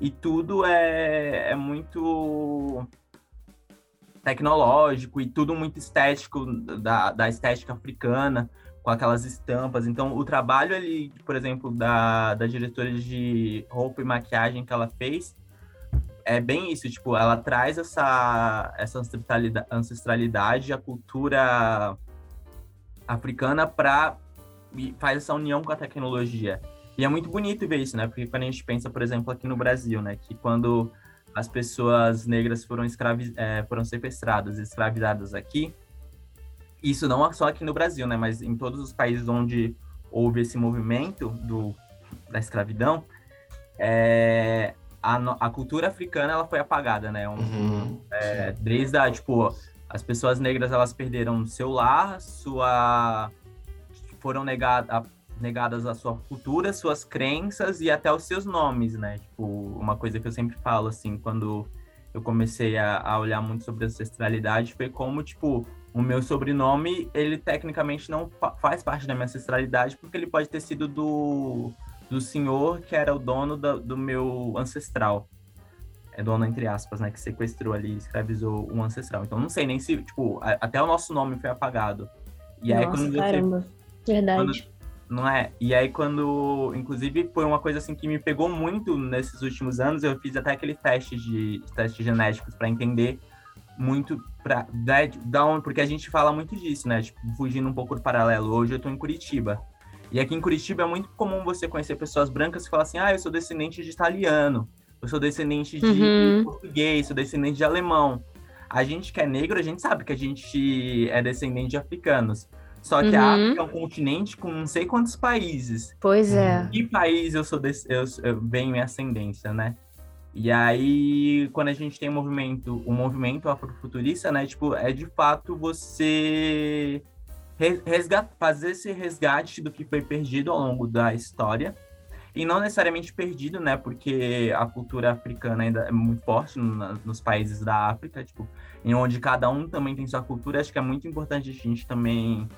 e tudo é, é muito tecnológico e tudo muito estético da, da estética africana com aquelas estampas. Então, o trabalho ali, por exemplo, da, da diretora de roupa e maquiagem que ela fez é bem isso, tipo, ela traz essa, essa ancestralidade, ancestralidade a cultura africana para faz essa união com a tecnologia. E é muito bonito ver isso, né? Porque quando a gente pensa, por exemplo, aqui no Brasil, né, que quando as pessoas negras foram escravi é, foram sequestradas, escravizadas aqui, isso não só aqui no Brasil, né, mas em todos os países onde houve esse movimento do da escravidão, é, a, a cultura africana ela foi apagada, né? Um, uhum. é, desde a tipo as pessoas negras elas perderam seu lar, sua foram negada, negadas a sua cultura, suas crenças e até os seus nomes, né? Tipo, uma coisa que eu sempre falo assim, quando eu comecei a, a olhar muito sobre ancestralidade, foi como tipo o meu sobrenome, ele tecnicamente não faz parte da minha ancestralidade, porque ele pode ter sido do, do senhor que era o dono do, do meu ancestral é dono, entre aspas, né, que sequestrou ali, escravizou um ancestral. Então não sei nem se, tipo, a, até o nosso nome foi apagado. E Nossa, aí quando caramba. Você, Verdade. Quando, não é? E aí quando, inclusive, foi uma coisa assim que me pegou muito nesses últimos anos, eu fiz até aquele teste de testes genéticos para entender muito para da, da onde, porque a gente fala muito disso, né? Tipo, fugindo um pouco do paralelo. Hoje eu tô em Curitiba. E aqui em Curitiba é muito comum você conhecer pessoas brancas que falam assim: "Ah, eu sou descendente de italiano" eu sou descendente de uhum. português, sou descendente de alemão. A gente que é negro, a gente sabe que a gente é descendente de africanos. Só que uhum. a África é um continente com não sei quantos países. Pois é. Que país eu sou desse, eu, eu venho em ascendência, né? E aí, quando a gente tem um movimento, um movimento afrofuturista, né? Tipo, é de fato você resgat, fazer esse resgate do que foi perdido ao longo da história e não necessariamente perdido, né? Porque a cultura africana ainda é muito forte no, nos países da África, tipo, em onde cada um também tem sua cultura. Acho que é muito importante a gente também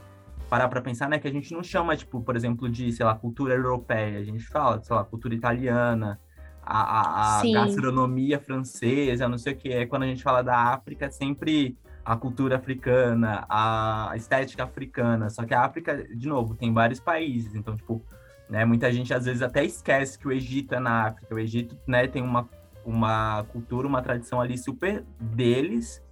parar para pensar, né? Que a gente não chama, tipo, por exemplo, de, sei lá, cultura europeia. A gente fala, sei lá, cultura italiana, a, a, a gastronomia francesa, não sei o que. É quando a gente fala da África, é sempre a cultura africana, a estética africana. Só que a África, de novo, tem vários países. Então, tipo, né? Muita gente às vezes até esquece que o Egito é na África. O Egito né, tem uma, uma cultura, uma tradição ali super deles.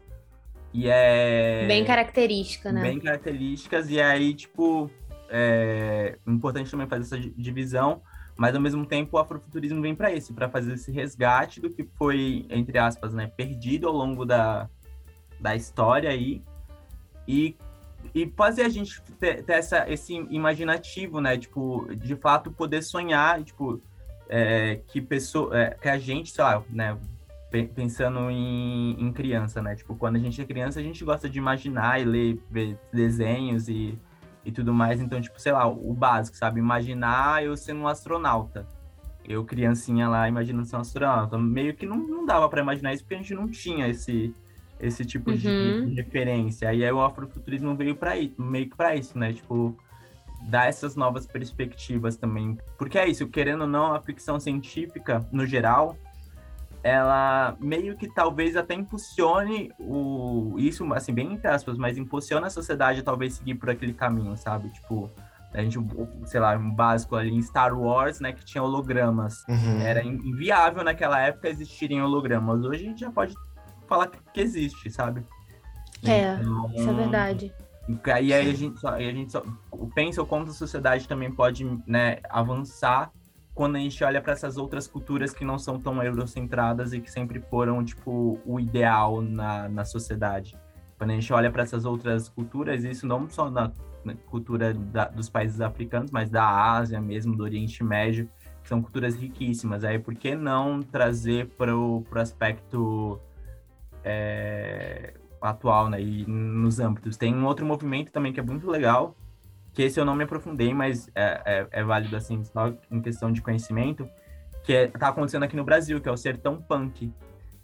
E é. Bem característica, né? Bem características. E aí, tipo, é importante também fazer essa divisão. Mas ao mesmo tempo o afrofuturismo vem para isso, para fazer esse resgate do que foi, entre aspas, né, perdido ao longo da, da história aí. E e fazer a gente ter, ter, essa, esse imaginativo, né? Tipo, de fato poder sonhar, tipo, é, que pessoa, é, que a gente, sei lá, né? Pensando em, em, criança, né? Tipo, quando a gente é criança, a gente gosta de imaginar e ler, ver desenhos e, e tudo mais. Então, tipo, sei lá, o básico, sabe? Imaginar eu sendo um astronauta. Eu, criancinha lá, imaginando ser um astronauta. Meio que não, não dava para imaginar isso porque a gente não tinha esse, esse tipo uhum. de, referência. E aí o afrofuturismo veio para isso, meio que para isso, né? Tipo, dar essas novas perspectivas também. Porque é isso, querendo ou não, a ficção científica, no geral, ela meio que talvez até impulsione o isso assim bem entre aspas, mas impulsiona a sociedade a talvez seguir por aquele caminho, sabe? Tipo, a gente, sei lá, um básico ali em Star Wars, né, que tinha hologramas. Uhum. Era inviável naquela época existirem hologramas. Hoje a gente já pode falar que existe, sabe? É, então, isso é verdade. E aí, aí a gente só, a gente só pensa o quanto a sociedade também pode né, avançar quando a gente olha para essas outras culturas que não são tão eurocentradas e que sempre foram, tipo, o ideal na, na sociedade. Quando a gente olha para essas outras culturas, isso não só na, na cultura da, dos países africanos, mas da Ásia mesmo, do Oriente Médio, que são culturas riquíssimas. Aí, por que não trazer para o aspecto é, atual, né? E nos âmbitos. Tem um outro movimento também que é muito legal, que esse eu não me aprofundei, mas é, é, é válido, assim, só em questão de conhecimento, que é, tá acontecendo aqui no Brasil, que é o Sertão Punk,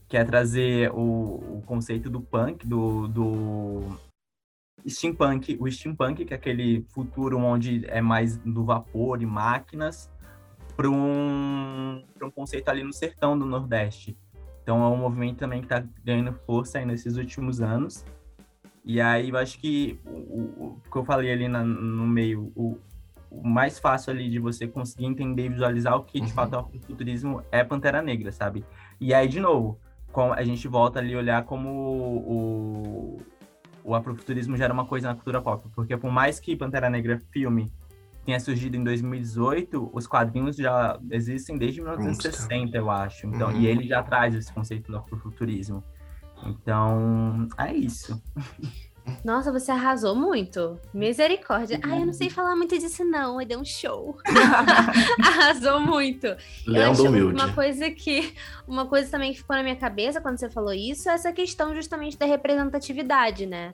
que é trazer o, o conceito do punk, do, do steampunk, o steampunk, que é aquele futuro onde é mais do vapor e máquinas, para um, um conceito ali no sertão do Nordeste. Então é um movimento também que está ganhando força aí nesses últimos anos. E aí eu acho que o, o, que eu falei ali na, no meio, o, o, mais fácil ali de você conseguir entender e visualizar o que de uhum. fato é o futurismo é Pantera Negra, sabe? E aí, de novo, a gente volta ali a olhar como o, o afrofuturismo já era uma coisa na cultura pop. Porque por mais que Pantera Negra filme tenha surgido em 2018, os quadrinhos já existem desde 1960, eu acho. Então, uhum. E ele já traz esse conceito do afrofuturismo. Então, é isso. Nossa, você arrasou muito. Misericórdia. Ai, eu não sei falar muito disso, não. Deu um show. arrasou muito. Leandro humilde. Uma coisa que. Uma coisa também que ficou na minha cabeça quando você falou isso é essa questão justamente da representatividade, né?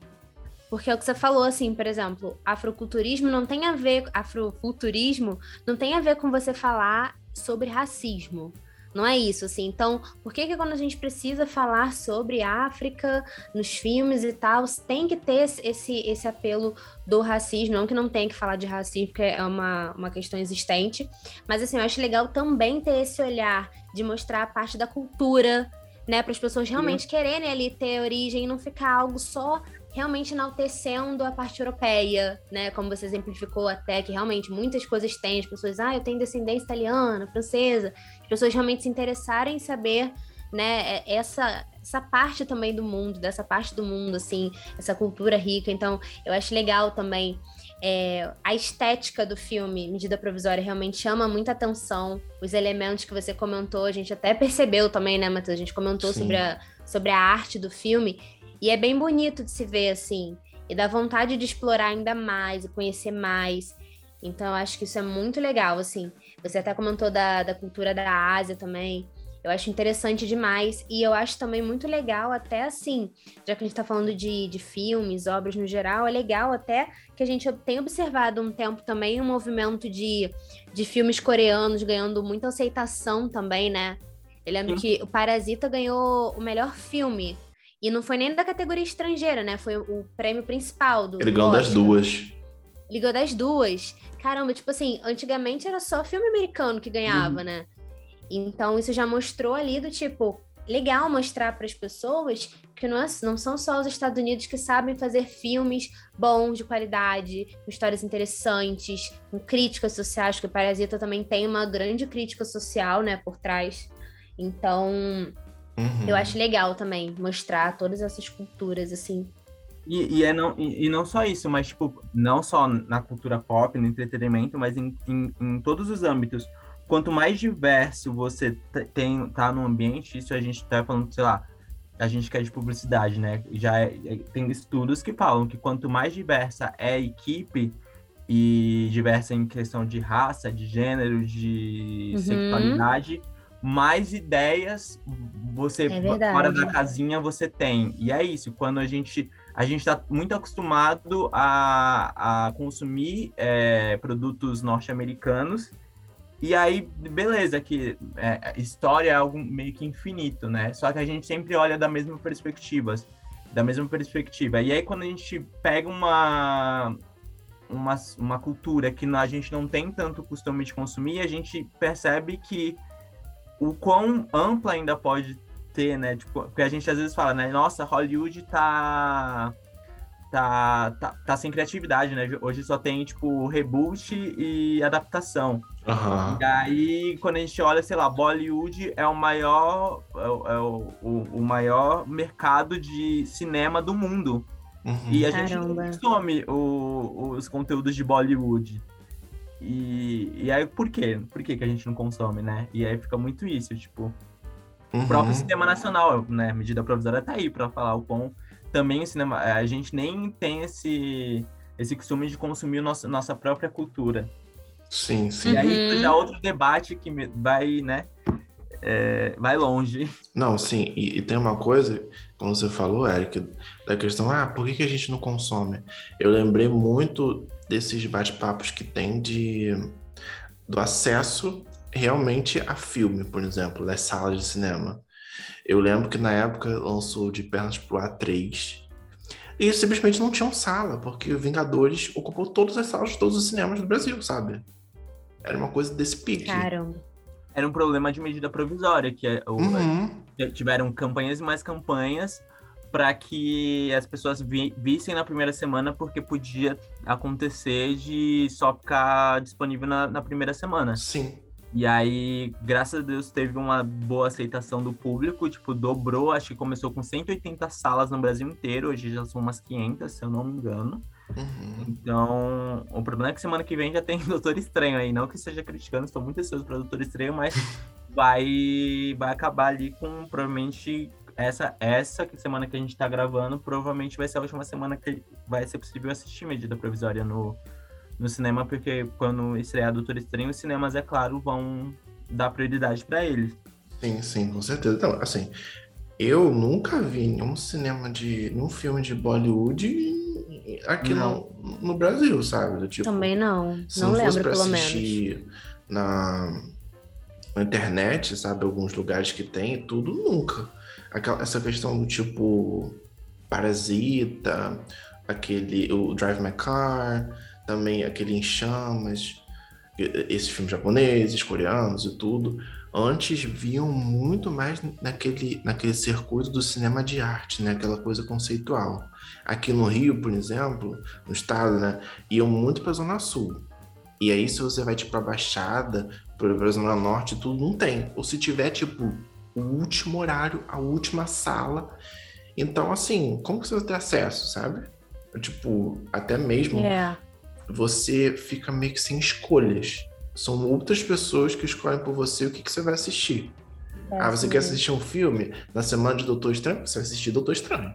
Porque é o que você falou, assim, por exemplo, afroculturismo não tem a ver, afrofuturismo não tem a ver com você falar sobre racismo. Não é isso, assim. Então, por que que quando a gente precisa falar sobre África nos filmes e tal, tem que ter esse, esse apelo do racismo? Não que não tenha que falar de racismo, porque é uma, uma questão existente. Mas, assim, eu acho legal também ter esse olhar de mostrar a parte da cultura, né? Para as pessoas realmente Sim. quererem ali ter origem e não ficar algo só realmente enaltecendo a parte europeia, né? Como você exemplificou até, que realmente muitas coisas têm, as pessoas, ah, eu tenho descendência italiana, francesa, as pessoas realmente se interessarem em saber, né, é, essa, essa parte também do mundo, dessa parte do mundo, assim, essa cultura rica. Então, eu acho legal também. É, a estética do filme, Medida Provisória, realmente chama muita atenção. Os elementos que você comentou, a gente até percebeu também, né, Matheus? A gente comentou sobre a, sobre a arte do filme. E é bem bonito de se ver assim. E dá vontade de explorar ainda mais e conhecer mais. Então, eu acho que isso é muito legal, assim. Você até comentou da, da cultura da Ásia também. Eu acho interessante demais. E eu acho também muito legal, até assim, já que a gente está falando de, de filmes, obras no geral, é legal até que a gente tem observado um tempo também um movimento de, de filmes coreanos ganhando muita aceitação também, né? Eu lembro Sim. que o Parasita ganhou o melhor filme e não foi nem da categoria estrangeira, né? Foi o prêmio principal do. Ele ganhou das duas. Ligou das duas. Caramba, tipo assim, antigamente era só filme americano que ganhava, uhum. né? Então isso já mostrou ali do tipo, legal mostrar para as pessoas que não, é, não são só os Estados Unidos que sabem fazer filmes bons, de qualidade, com histórias interessantes, com críticas sociais, porque o Parasita também tem uma grande crítica social, né, por trás. Então, Uhum. Eu acho legal também mostrar todas essas culturas, assim. E, e, é não, e, e, não só isso, mas, tipo, não só na cultura pop, no entretenimento, mas em, em, em todos os âmbitos. Quanto mais diverso você tem, tá no ambiente, isso a gente tá falando, sei lá, a gente quer de publicidade, né? Já é, é, tem estudos que falam que quanto mais diversa é a equipe, e diversa em questão de raça, de gênero, de uhum. sexualidade, mais ideias você é fora da casinha você tem. E é isso, quando a gente a gente está muito acostumado a, a consumir é, produtos norte-americanos e aí, beleza, que é, história é algo meio que infinito, né? Só que a gente sempre olha da mesma perspectiva, da mesma perspectiva. E aí, quando a gente pega uma, uma, uma cultura que a gente não tem tanto costume de consumir, a gente percebe que o quão ampla ainda pode ter, né? Tipo, porque a gente às vezes fala, né? Nossa, Hollywood tá tá, tá, tá sem criatividade, né? Hoje só tem, tipo, reboot e adaptação. Uhum. E aí, quando a gente olha, sei lá, Bollywood é o maior, é o, é o, o maior mercado de cinema do mundo. Uhum. E a gente não consome o, os conteúdos de Bollywood. E, e aí, por quê? Por que, que a gente não consome, né? E aí fica muito isso, tipo... Uhum. O próprio sistema nacional, né? A medida provisória tá aí para falar o quão também o cinema, a gente nem tem esse, esse costume de consumir nossa, nossa própria cultura. Sim, sim. E aí uhum. já outro debate que vai, né, é, vai longe. Não, sim, e, e, tem uma coisa, como você falou, Eric, da questão, ah, por que, que a gente não consome? Eu lembrei muito desses bate-papos que tem de do acesso realmente a filme, por exemplo, das salas de cinema. Eu lembro que na época lançou De Pernas pro A3 e simplesmente não tinham sala, porque o Vingadores ocupou todas as salas de todos os cinemas do Brasil, sabe? Era uma coisa desse pique. Caramba. Era um problema de medida provisória, que é uhum. tiveram campanhas e mais campanhas para que as pessoas vi, vissem na primeira semana, porque podia acontecer de só ficar disponível na, na primeira semana. Sim. E aí, graças a Deus, teve uma boa aceitação do público, tipo, dobrou, acho que começou com 180 salas no Brasil inteiro, hoje já são umas 500, se eu não me engano. Uhum. Então, o problema é que semana que vem já tem Doutor Estranho aí, não que seja criticando, estou muito ansioso para Doutor Estranho, mas vai, vai acabar ali com, provavelmente, essa, essa semana que a gente está gravando, provavelmente vai ser a última semana que vai ser possível assistir medida provisória no, no cinema, porque quando estrear Doutor Estranho, os cinemas, é claro, vão dar prioridade para eles. Sim, sim, com certeza. Então, assim, eu nunca vi nenhum cinema de. nenhum filme de Bollywood aqui no, no Brasil, sabe? Tipo, Também não. não, não lembro, pelo menos. Na, na internet, sabe? Alguns lugares que tem, tudo nunca. Aquela, essa questão do tipo Parasita, aquele. o Drive My Car também aquele Em Chamas, esses filmes japoneses, coreanos e tudo, antes viam muito mais naquele, naquele circuito do cinema de arte, né? aquela coisa conceitual. Aqui no Rio, por exemplo, no estado, né? iam muito para a Zona Sul. E aí, se você vai tipo a Baixada, para a Zona Norte, tudo não tem. Ou se tiver, tipo, o último horário, a última sala. Então, assim, como que você vai ter acesso, sabe? Tipo, até mesmo yeah. É você fica meio que sem escolhas. São outras pessoas que escolhem por você o que, que você vai assistir. É, ah, você sim. quer assistir um filme na semana de Doutor Estranho? Você vai assistir Doutor Estranho.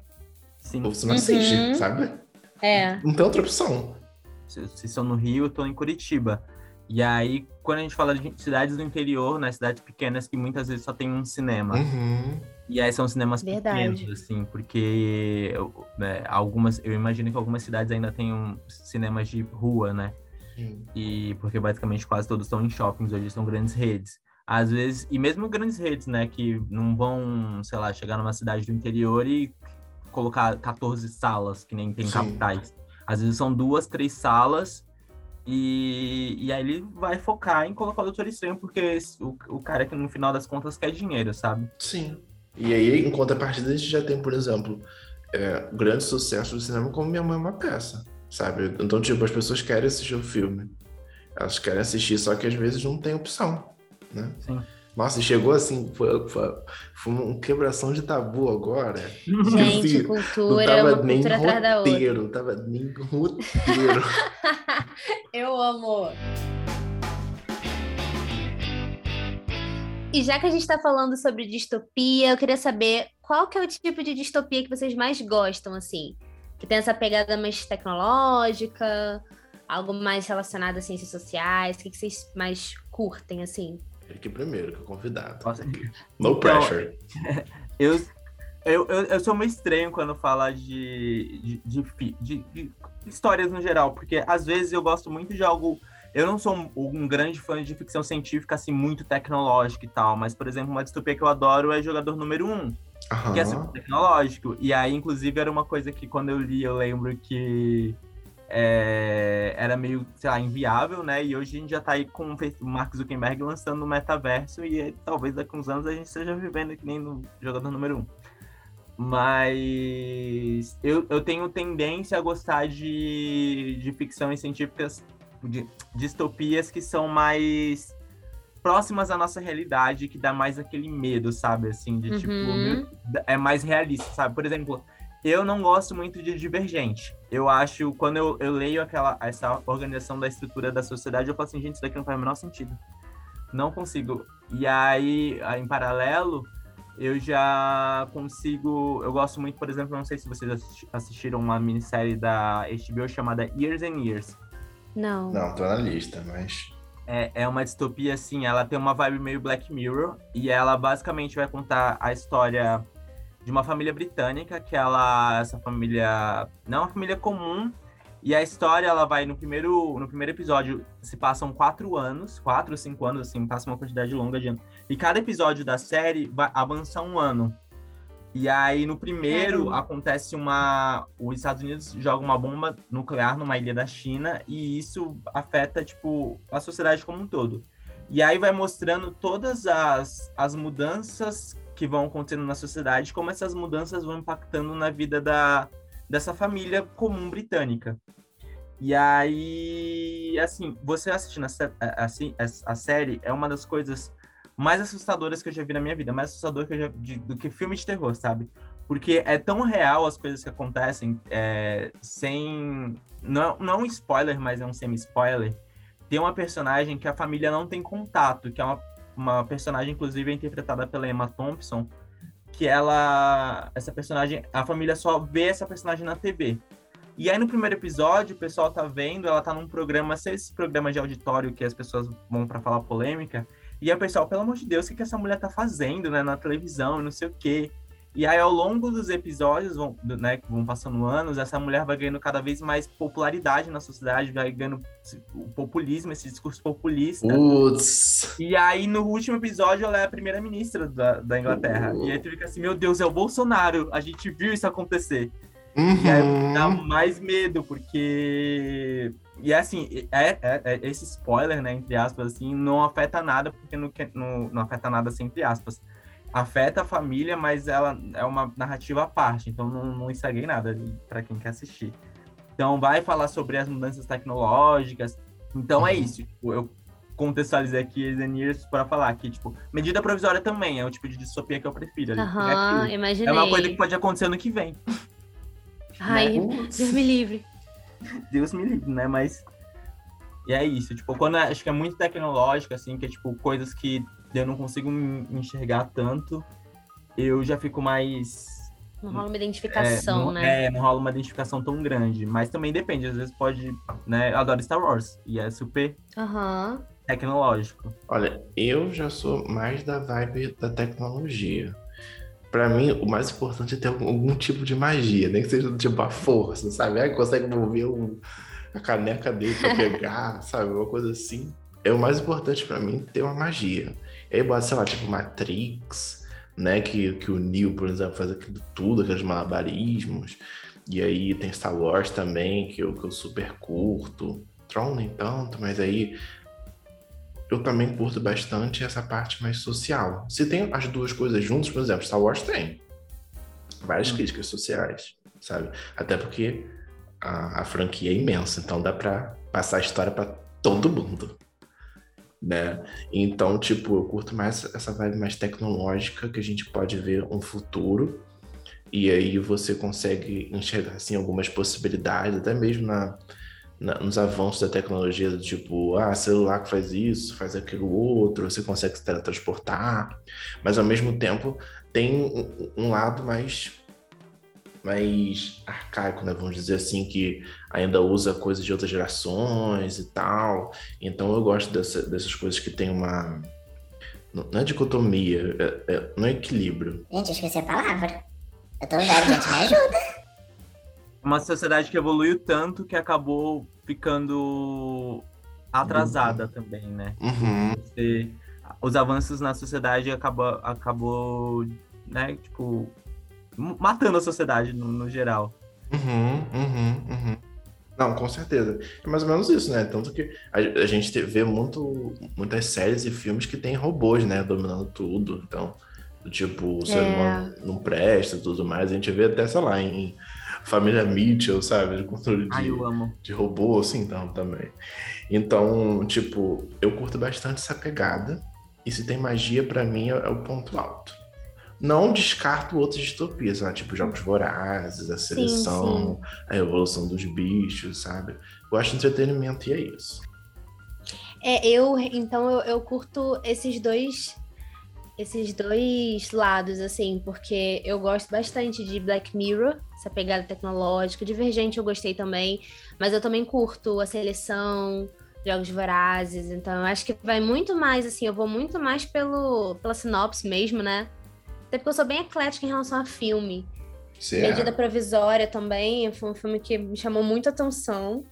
Sim. Ou você não uhum. assiste, sabe? É. Não tem outra opção. Se, se são no Rio, eu tô em Curitiba. E aí, quando a gente fala de cidades do interior, né, cidades pequenas que muitas vezes só tem um cinema. Uhum. E aí são cinemas Verdade. pequenos, assim, porque né, algumas, eu imagino que algumas cidades ainda tenham cinemas de rua, né? Sim. E porque basicamente quase todos estão em shoppings, hoje são grandes redes. Às vezes, e mesmo grandes redes, né, que não vão, sei lá, chegar numa cidade do interior e colocar 14 salas, que nem tem Sim. capitais. Às vezes são duas, três salas e, e aí ele vai focar em colocar o Doutor Estranho, porque o, o cara que no final das contas quer dinheiro, sabe? Sim. E aí, em contrapartida, a gente já tem, por exemplo, é, grande sucesso do cinema como Minha Mãe é uma Peça, sabe? Então, tipo, as pessoas querem assistir o filme. Elas querem assistir, só que às vezes não tem opção, né? Sim. Nossa, chegou assim, foi, foi, foi um quebração de tabu agora. Gente, assim, cultura, não tava uma nem cultura roteiro, atrás da outra. Não tava nem roteiro. Eu amo. E já que a gente está falando sobre distopia, eu queria saber qual que é o tipo de distopia que vocês mais gostam, assim? Que tem essa pegada mais tecnológica, algo mais relacionado a ciências sociais, o que, que vocês mais curtem, assim? Ele primeiro, que é convidado. Nossa. No então, pressure. Eu, eu, eu, eu, sou meio estranho quando fala de, de, de, de, histórias no geral, porque às vezes eu gosto muito de algo eu não sou um, um, grande fã de ficção científica, assim, muito tecnológica e tal, mas, por exemplo, uma distopia que eu adoro é Jogador Número 1, um, uhum. que é super tecnológico. E aí, inclusive, era uma coisa que quando eu li, eu lembro que é, era meio, sei lá, inviável, né? E hoje a gente já tá aí com o Mark Zuckerberg lançando o metaverso e talvez daqui uns anos a gente esteja vivendo que nem no jogador número um. Mas eu, eu tenho tendência a gostar de, de ficções científicas, de distopias que são mais próximas à nossa realidade, que dá mais aquele medo, sabe? Assim, de tipo, uhum. tipo, é mais realista, sabe? Por exemplo, eu não gosto muito de Divergente. Eu acho, quando eu, eu leio aquela, essa organização da estrutura da sociedade, eu falo assim, gente, isso daqui não faz o menor sentido. Não consigo. E aí, em paralelo, eu já consigo. Eu gosto muito, por exemplo, não sei se vocês assistiram uma minissérie da HBO chamada Years and Years. Não. Não, tô na lista, mas. É, é uma distopia, assim, ela tem uma vibe meio Black Mirror, e ela basicamente vai contar a história de uma família britânica, que ela, essa família não é uma família comum, e a história ela vai no primeiro no primeiro episódio se passam quatro anos, quatro ou cinco anos assim, passa uma quantidade longa de anos. E cada episódio da série vai avançar um ano. E aí no primeiro acontece uma, os Estados Unidos jogam uma bomba nuclear numa ilha da China e isso afeta tipo a sociedade como um todo. E aí vai mostrando todas as, as mudanças que vão acontecendo na sociedade, como essas mudanças vão impactando na vida da, dessa família comum britânica. E aí, assim, você assistindo a, assim, a, a, série é uma das coisas mais assustadoras que eu já vi na minha vida, mais assustador que já, de, do que filme de terror, sabe? Porque é tão real as coisas que acontecem, é, sem. Não, não é um spoiler, mas é um semi-spoiler. Tem uma personagem que a família não tem contato, que é uma uma personagem, inclusive, é interpretada pela Emma Thompson, que ela. Essa personagem. A família só vê essa personagem na TV. E aí, no primeiro episódio, o pessoal tá vendo, ela tá num programa, esse programa de auditório que as pessoas vão para falar polêmica. E aí, o pessoal, pelo amor de Deus, o que, que essa mulher tá fazendo, né, na televisão, não sei o quê. E aí, ao longo dos episódios, vão, né, que vão passando anos, essa mulher vai ganhando cada vez mais popularidade na sociedade, vai ganhando o populismo, esse discurso populista. Putz. E aí, no último episódio, ela é a primeira-ministra da, da Inglaterra. Uh. E aí tu fica assim, meu Deus, é o Bolsonaro. A gente viu isso acontecer. Uhum. E aí dá mais medo, porque... E assim, é, é, é, esse spoiler, né, entre aspas, assim, não afeta nada, porque não, não, não afeta nada, assim, entre aspas afeta a família, mas ela é uma narrativa à parte, então não, não estraguei nada para quem quer assistir. Então vai falar sobre as mudanças tecnológicas. Então é uhum. isso. Tipo, eu contextualizei aqui Years para falar que, tipo, medida provisória também é o tipo de distopia que eu prefiro. Aham, uhum, é imaginei. É uma coisa que pode acontecer ano que vem. Ai, né? Deus me livre. Deus me livre, né? Mas. E é isso. Tipo, quando é, acho que é muito tecnológico, assim, que é tipo coisas que eu não consigo me enxergar tanto, eu já fico mais. Não rola uma identificação, é, não, né? É, não rola uma identificação tão grande. Mas também depende, às vezes pode. Né? Eu adoro Star Wars. E é super uhum. tecnológico. Olha, eu já sou mais da vibe da tecnologia. Para mim, o mais importante é ter algum, algum, tipo de magia, nem que seja tipo a força, sabe? Aí consegue mover um, a caneca dele pra pegar, sabe? Uma coisa assim. É o mais importante para mim ter uma magia. E aí bota, sei lá, tipo Matrix, né? Que, que o Neo, por exemplo, faz aquilo tudo, aqueles malabarismos. E aí tem Star Wars também, que eu, que eu super curto. Tron nem tanto, mas aí eu também curto bastante essa parte mais social. Se tem as duas coisas juntas, por exemplo, Star Wars tem várias hum. críticas sociais, sabe? Até porque a, a franquia é imensa, então dá para passar a história para todo mundo né? Então, tipo, eu curto mais essa vibe mais tecnológica, que a gente pode ver um futuro, e aí você consegue enxergar, assim, algumas possibilidades, até mesmo na, na, nos avanços da tecnologia, do tipo, ah, celular que faz isso, faz aquilo outro, você consegue se teletransportar, mas ao mesmo tempo tem um, um lado mais mais arcaico, né? Vamos dizer assim, que ainda usa coisas de outras gerações e tal. Então eu gosto dessa, dessas coisas que tem uma. Não é dicotomia, é, é, não é equilíbrio. Gente, esqueci a palavra. Eu tô velho, gente, me ajuda. Uma sociedade que evoluiu tanto que acabou ficando atrasada uhum. também, né? Uhum. Você, os avanços na sociedade acabou, acabou né, tipo, matando a sociedade no, no geral. Uhum, uhum, uhum. Não, com certeza. É mais ou menos isso, né? Tanto que a, a gente te- vê muito, muitas séries e filmes que tem robôs, né? Dominando tudo. Então, tipo, o ser É. humano não presta e tudo mais. A gente vê até, sei lá, em Família Mitchell, sabe? De controle de, Ai, eu amo. de robô, assim, então, também. Então, tipo, eu curto bastante essa pegada. E se tem magia, pra mim, é, é o ponto alto. Não descarto outras distopias, né? tipo Jogos Vorazes, a seleção, a evolução dos bichos, sabe? Eu acho entretenimento e é isso. É, eu, então eu, eu curto esses dois esses dois lados, assim, porque eu gosto bastante de Black Mirror, essa pegada tecnológica, Divergente eu gostei também, mas eu também curto a seleção, Jogos Vorazes, então eu acho que vai muito mais, assim, eu vou muito mais pelo, pela sinopse mesmo, né? Até porque eu sou bem eclética em relação a filme. Medida é... Provisória também foi um filme que me chamou muito atenção,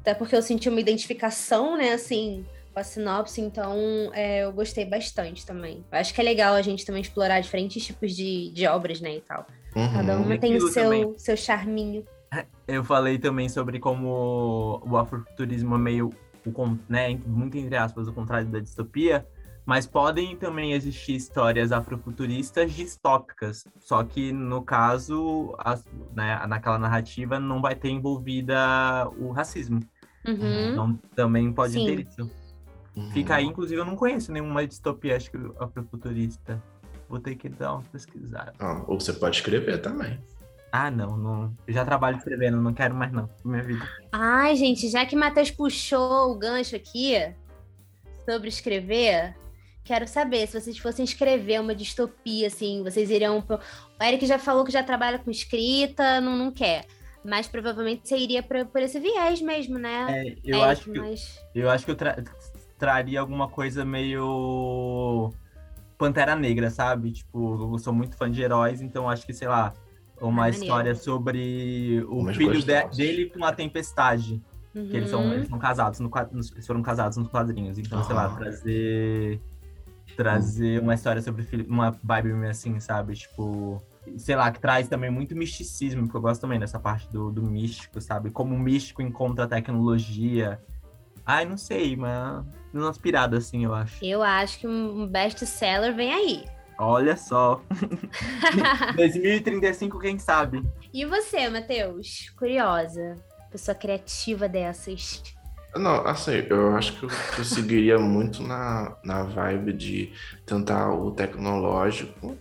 até porque eu senti uma identificação, né, assim, com a sinopse, então é, eu gostei bastante também. Eu acho que é legal a gente também explorar diferentes tipos de, de obras, né, e tal. Uhum. Cada uma tem o seu, também. seu charminho. Eu falei também sobre como o afrofuturismo é meio, o né, muito entre aspas, o contrário da distopia, mas podem também existir histórias afrofuturistas distópicas, só que no caso, as- né, naquela narrativa não vai ter envolvida o racismo. Uhum. Então também pode Sim. ter isso. Uhum. Fica aí, inclusive eu não conheço nenhuma distopia, acho que afrofuturista. Vou ter que dar uma pesquisada. Ah, ou você pode escrever também. Ah, não, não. Eu já trabalho escrevendo, não quero mais não, minha vida. Ai, gente, já que Matheus puxou o gancho aqui sobre escrever, quero saber se vocês fossem escrever uma distopia, assim, vocês iriam. pro- O Eric já falou que já trabalha com escrita, não, não quer. Mas provavelmente você iria pra- por esse viés mesmo, né? É, eu Eric, acho que mas- Eu acho que eu tra- traria alguma coisa meio Pantera Negra, sabe? Tipo, eu sou muito fã de heróis, então acho que, sei lá, uma Ah, história maneiro. sobre o Homens filho de- dele com a tempestade. Que eles são, Uhum. eles são casados, no, eles foram casados nos quadrinhos. Então, sei lá, trazer. Trazer uma história sobre uma vibe assim, sabe? Tipo. Sei lá, que traz também muito misticismo, porque eu gosto também dessa parte do, do místico, sabe? Como o místico encontra a tecnologia. Ai, não sei, mas. Umas piradas assim, eu acho. Eu acho que um best-seller vem aí. Olha só. 2035, quem sabe? E você, Matheus? Curiosa. Pessoa criativa dessas. Não, assim, eu acho que eu, eu seguiria muito na, na vibe de tentar o tecnológico,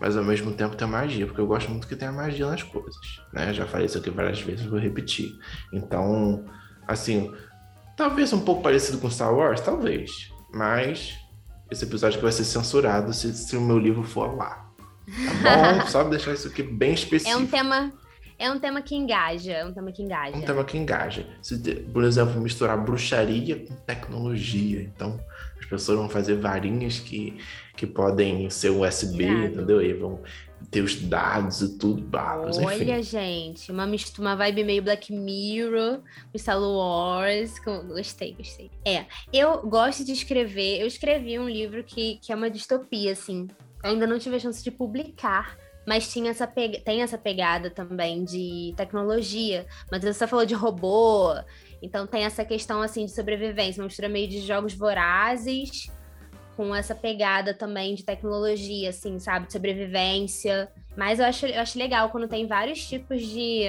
mas ao mesmo tempo ter magia, porque eu gosto muito que tenha magia nas coisas, né? Já falei isso aqui várias vezes, vou repetir. Então, assim, talvez um pouco parecido com Star Wars, talvez, mas esse episódio que vai ser censurado se, se o meu livro for lá. Tá bom? Só deixar isso aqui bem É específico. um tema. É um tema que engaja. É um tema que engaja. Um tema que engaja. Se, por exemplo, misturar bruxaria com tecnologia. Então, as pessoas vão fazer varinhas que, que podem ser USB, Irado. entendeu? E vão ter os dados e tudo. Babos, enfim. Olha, gente, uma mistura, uma vibe meio Black Mirror, com Star Wars. com- Gostei, gostei. É, eu gosto de escrever. Eu escrevi um livro que, que é uma distopia, assim. Ainda não tive a chance de publicar, mas tinha essa tem essa pegada também de tecnologia. Mas você falou de robô, então tem essa questão assim de sobrevivência, uma mistura meio de jogos vorazes com essa pegada também de tecnologia, assim, sabe? De sobrevivência. Mas eu acho, eu acho legal quando tem vários tipos de,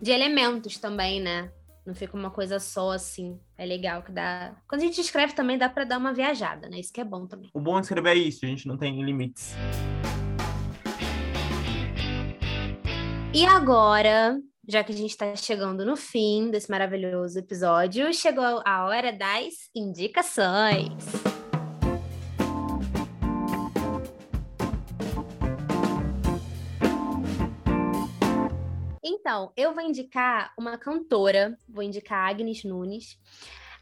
de elementos também, né? Não fica uma coisa só assim. É legal que dá. Quando a gente escreve também dá pra dar uma viajada, né? Isso que é bom também. O bom de escrever é isso, a gente não tem limites. E agora, já que a gente tá chegando no fim desse maravilhoso episódio, chegou a hora das indicações. Então, eu vou indicar uma cantora, vou indicar Agnes Nunes.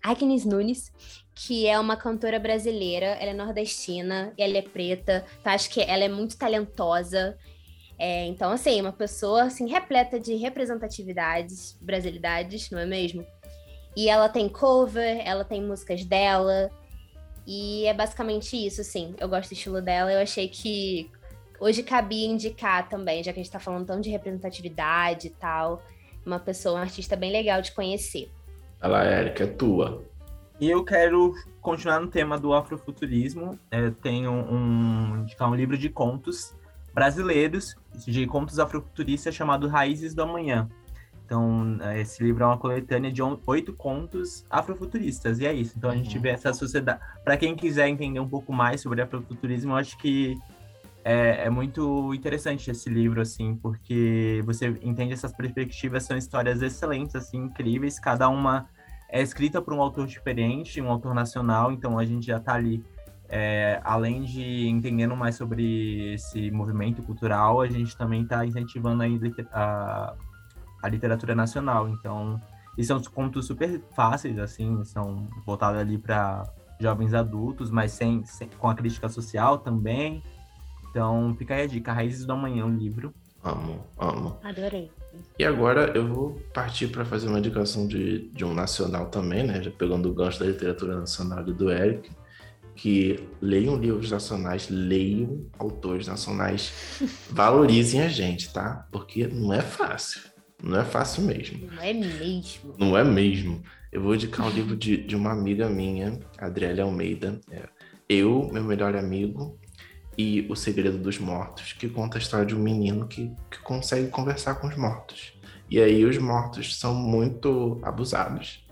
Agnes Nunes, que é uma cantora brasileira, ela é nordestina, ela é preta, então acho que ela é muito talentosa. É, então, assim, uma pessoa assim, repleta de representatividades, brasilidades, não é mesmo? E ela tem cover, ela tem músicas dela, e é basicamente isso, assim. Eu gosto do estilo dela, eu achei que hoje cabia indicar também, já que a gente tá falando tão de representatividade e tal. uma pessoa, um artista bem legal de conhecer. Olha lá, Érica, é tua. E eu quero continuar no tema do afrofuturismo. Eu tenho um, indicar um livro de contos brasileiros, de contos afrofuturistas, chamado Raízes do Amanhã. Então, esse livro é uma coletânea de oito contos afrofuturistas, e é isso. Então, a gente vê essa sociedade. Para quem quiser entender um pouco mais sobre afrofuturismo, eu acho que é, é, muito interessante esse livro, assim, porque você entende essas perspectivas, são histórias excelentes, assim, incríveis, cada uma é escrita por um autor diferente, um autor nacional, então a gente já está ali, é, além de entendendo mais sobre esse movimento cultural, a gente também está incentivando a, a, a, literatura nacional. Então, e são contos super fáceis, assim, são voltados ali para jovens adultos, mas sem, sem, com a crítica social também. Então, fica aí a dica, Raízes do Amanhã, um livro. Amo, amo. Adorei. E agora eu vou partir para fazer uma indicação de, de um nacional também, né? Já pegando o gancho da literatura nacional do Eric, que leiam livros nacionais, leiam autores nacionais, valorizem a gente, tá? Porque não é fácil. Não é fácil mesmo. Não é mesmo. Não é mesmo. Eu vou indicar um livro de, de uma amiga minha, Adriele Almeida. É, eu, meu melhor amigo, e O Segredo dos Mortos, que conta a história de um menino que, que consegue conversar com os mortos. E aí os mortos são muito abusados.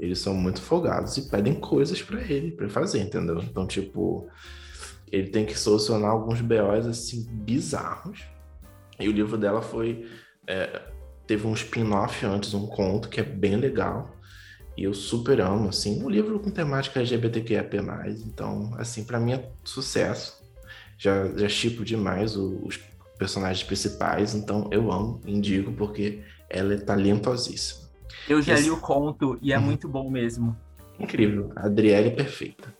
Eles são muito folgados e pedem coisas para ele, para fazer, entendeu? Então, tipo, ele tem que solucionar alguns BOs assim bizarros. E o livro dela foi é, teve um spin-off antes, um conto que é bem legal. E eu super amo, assim, um livro com temática LGBTQIA+. Então, assim, para mim é sucesso já, já chipo demais os personagens principais, então eu amo, indico, porque ela é talentosíssima. Eu já Esse... li o conto e é uhum. muito bom mesmo. Incrível, a Adriele é perfeita.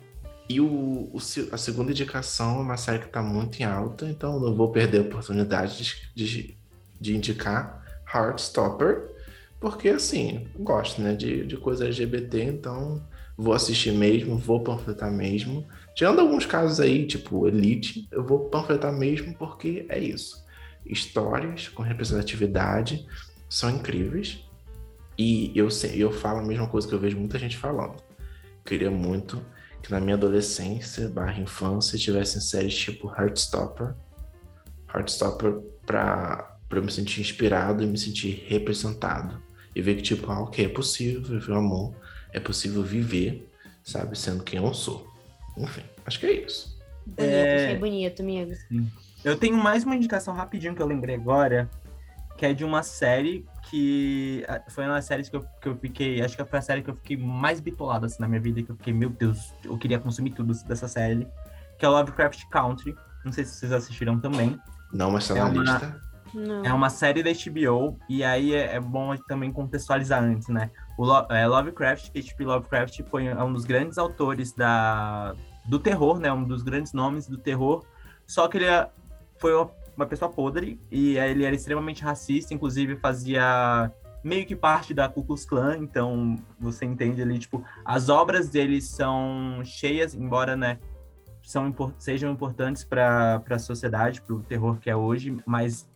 E o, o, a segunda indicação é uma série que está muito em alta, então não vou perder a oportunidade de, de, de indicar Heartstopper, porque assim, gosto né, de, de coisa LGBT, então vou assistir mesmo, vou panfletar mesmo. Tirando alguns casos aí, tipo Elite, eu vou panfletar mesmo porque é isso. Histórias com representatividade são incríveis. E eu, eu falo a mesma coisa que eu vejo muita gente falando. Queria muito que na minha adolescência barra infância tivessem séries tipo Heartstopper. Heartstopper pra, pra eu me sentir inspirado e me sentir representado. E ver que, tipo, ah, ok, é possível viver o amor, é possível viver, sabe, sendo quem eu sou. Enfim, acho que é isso. Bonito, é... achei bonito, amigo. Eu tenho mais uma indicação rapidinho que eu lembrei agora, que é de uma série que foi uma série que eu, que eu fiquei, acho que foi a série que eu fiquei mais bitolado assim na minha vida, que eu fiquei, meu Deus, eu queria consumir tudo dessa série, que é Lovecraft Country. Não sei se vocês assistiram também. Não, mas tá é na uma, lista. Não. É uma série da HBO, e aí é, é bom também contextualizar antes, né? O Lo é, Lovecraft, H.P. Lovecraft foi é um dos grandes autores da, do terror, né? Um dos grandes nomes do terror. Só que ele é, foi uma, pessoa podre e ele era extremamente racista, inclusive fazia meio que parte da Ku Klux Klan, então você entende ali, tipo, as obras dele são cheias, embora, né, são, sejam importantes para a sociedade, para o terror que é hoje, mas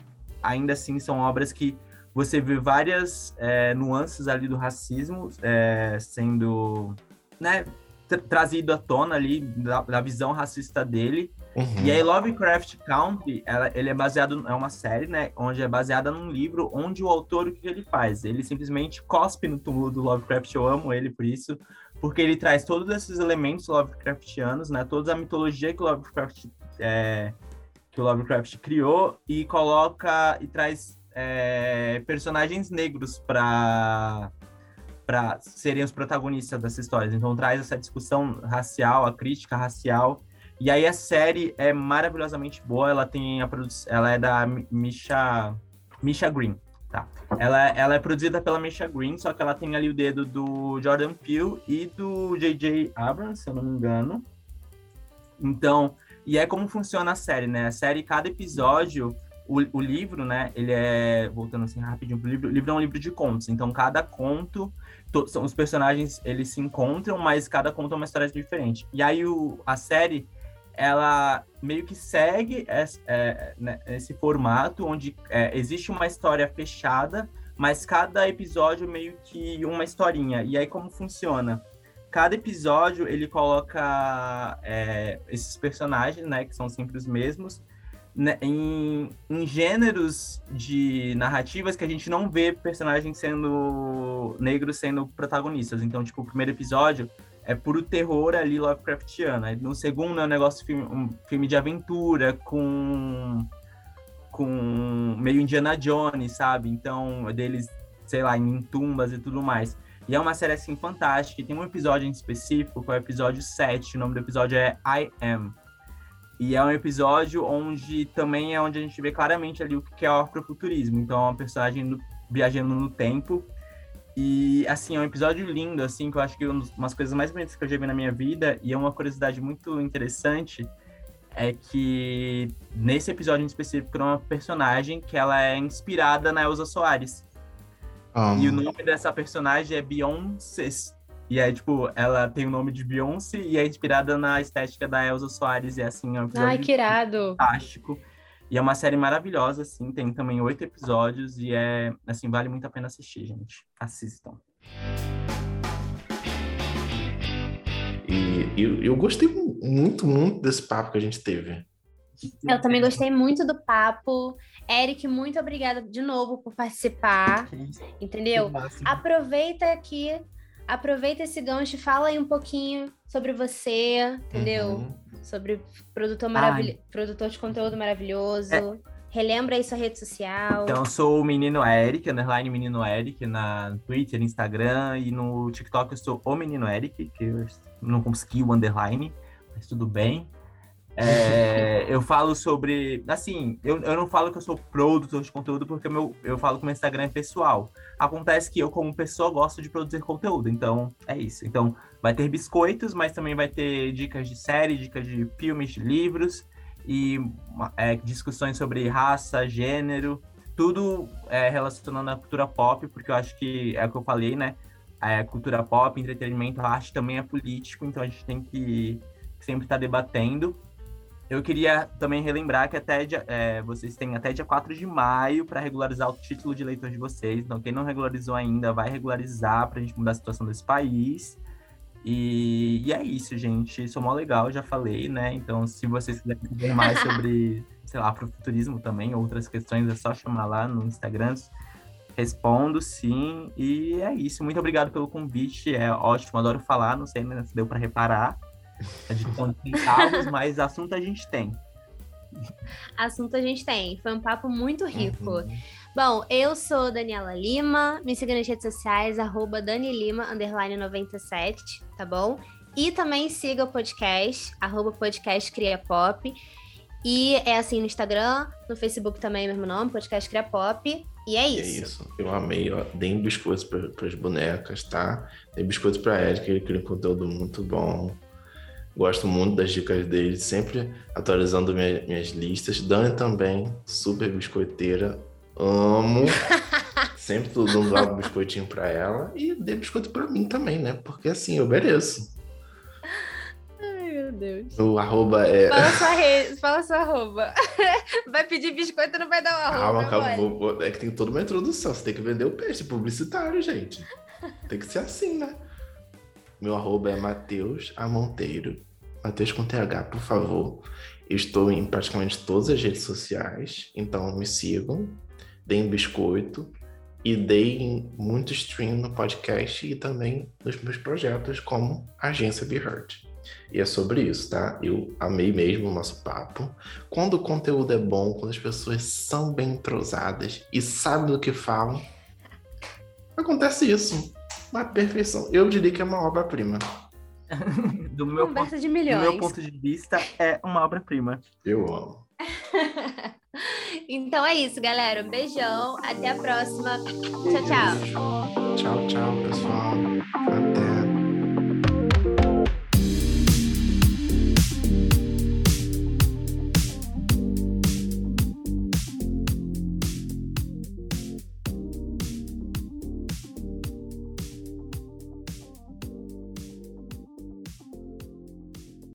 ainda assim são obras que você vê várias é, nuances ali do racismo é, sendo né, tra trazido à tona ali da, da visão racista dele. Uhum. E aí Lovecraft Country, ela, ele é baseado, é uma série, né, onde é baseada num livro onde o autor, o que ele faz? Ele simplesmente cospe no túmulo do Lovecraft, eu amo ele por isso, porque ele traz todos esses elementos Lovecraftianos, né, toda a mitologia que o Lovecraft, é, que o Lovecraft criou e coloca e traz é, personagens negros para para serem os protagonistas dessa história. Então traz essa discussão racial, a crítica racial. E aí a série é maravilhosamente boa. Ela tem a produção, ela é da Misha Misha Green, tá? Ela, ela é produzida pela Misha Green, só que ela tem ali o dedo do Jordan Peele e do J.J. Abrams, se eu não me engano. Então, e é como funciona a série, né? A série, cada episódio o, o livro, né, ele é, voltando assim rapidinho pro livro, o livro é um livro de contos, então cada conto, to, são, os personagens, eles se encontram, mas cada conto é uma história diferente. E aí o, a série, ela meio que segue esse, é, né, esse formato, onde é, existe uma história fechada, mas cada episódio meio que uma historinha. E aí como funciona? Cada episódio ele coloca é, esses personagens, né, que são sempre os mesmos, né, em, em gêneros de narrativas que a gente não vê personagens sendo negros sendo protagonistas. Então, tipo, o primeiro episódio é puro terror ali Lovecraftiano. No segundo é um negócio um filme de aventura com com meio Indiana Jones, sabe? Então, deles, sei lá, em tumbas e tudo mais. E é uma série assim fantástica. E tem um episódio em específico, que é o episódio 7. O nome do episódio é I Am. E é um episódio onde também é onde a gente vê claramente ali o que é o afrofuturismo. Então, é uma personagem viajando no tempo e, assim, é um episódio lindo, assim, que eu acho que uma das coisas mais bonitas que eu já vi na minha vida, e é uma curiosidade muito interessante, é que nesse episódio em específico, tem uma personagem que ela é inspirada na Elsa Soares. Um... E o nome dessa personagem é Beyoncé. E é, tipo, ela tem o nome de Beyoncé e é inspirada na estética da Elsa Soares. E, assim, é um episódio Ai, que irado. fantástico. E é uma série maravilhosa, assim, tem também oito episódios e é, assim, vale muito a pena assistir, gente. Assistam. E eu, eu gostei muito, muito desse papo que a gente teve. Eu também gostei muito do papo. Eric, muito obrigada de novo por participar. Entendeu? Aproveita aqui, aproveita esse gancho e fala aí um pouquinho sobre você, entendeu? Uhum sobre produtor, maravil... produtor de conteúdo maravilhoso. É. Relembra aí sua rede social. Então, eu sou o Menino Eric, underline Menino Eric, na Twitter, Instagram e no TikTok eu sou o Menino Eric, que eu não consegui o underline, mas tudo bem. É, eu falo sobre. Assim, eu, eu não falo que eu sou produtor de conteúdo porque meu, eu falo que meu Instagram é pessoal. Acontece que eu, como pessoa, gosto de produzir conteúdo, então é isso. Então, vai ter biscoitos, mas também vai ter dicas de série, dicas de filmes, de livros e é, discussões sobre raça, gênero, tudo é, relacionando à cultura pop, porque eu acho que é o que eu falei, né? É, cultura pop, entretenimento, arte também é político, então a gente tem que sempre estar tá debatendo. Eu queria também relembrar que até dia, é, vocês têm até dia 4 de maio para regularizar o título de eleitor de vocês. Então, quem não regularizou ainda, vai regularizar para a gente mudar a situação desse país. E, e, é isso, gente. Isso é mó legal, já falei, né? Então, se vocês quiserem saber mais sobre, sei lá, afrofuturismo também, outras questões, é só chamar lá no Instagram. Respondo sim. E é isso. Muito obrigado pelo convite. É ótimo, adoro falar. Não sei se deu para reparar. A gente tem carros, mas assunto a gente tem. Assunto a gente tem. Foi um papo muito rico. Uhum. Bom, eu sou Daniela Lima, me siga nas redes sociais, arroba Dani Lima, underline 97, tá bom? E também siga o podcast, arroba podcast Cria Pop. E é assim no Instagram, no Facebook também, mesmo nome, podcast Cria Pop. E é isso. É isso. Eu amei, ó. Deem biscoitos para as bonecas, tá? Deem biscoitos para Eric, ele cria um conteúdo muito bom. Gosto muito das dicas dele, sempre atualizando minha, minhas listas. Dani também, super biscoiteira. Amo. sempre tô dando um biscoitinho pra ela. E dê biscoito pra mim também, né? Porque assim, eu mereço. Ai, meu Deus. O arroba é. Fala sua rede, fala sua arroba. Vai pedir biscoito, não vai dar o arroba. Calma, calma. Vou, vou, é que tem toda uma introdução. Você tem que vender o peixe publicitário, gente. Tem que ser assim, né? Meu arroba é Matheus Amonteiro. Matheus com TH, por favor. Estou em praticamente todas as redes sociais, então me sigam, deem biscoito e deem muito stream no podcast e também nos meus projetos como Agência Be Heard. E é sobre isso, tá? Eu amei mesmo o nosso papo. Quando o conteúdo é bom, quando as pessoas são bem entrosadas e sabem do que falam, acontece isso uma perfeição. Eu diria que é uma obra-prima. do, meu ponto, de milhões. do meu ponto de vista, é uma obra-prima. Eu amo. então é isso, galera. Um beijão. Até a próxima. Tchau, tchau. Tchau, tchau, pessoal. Até.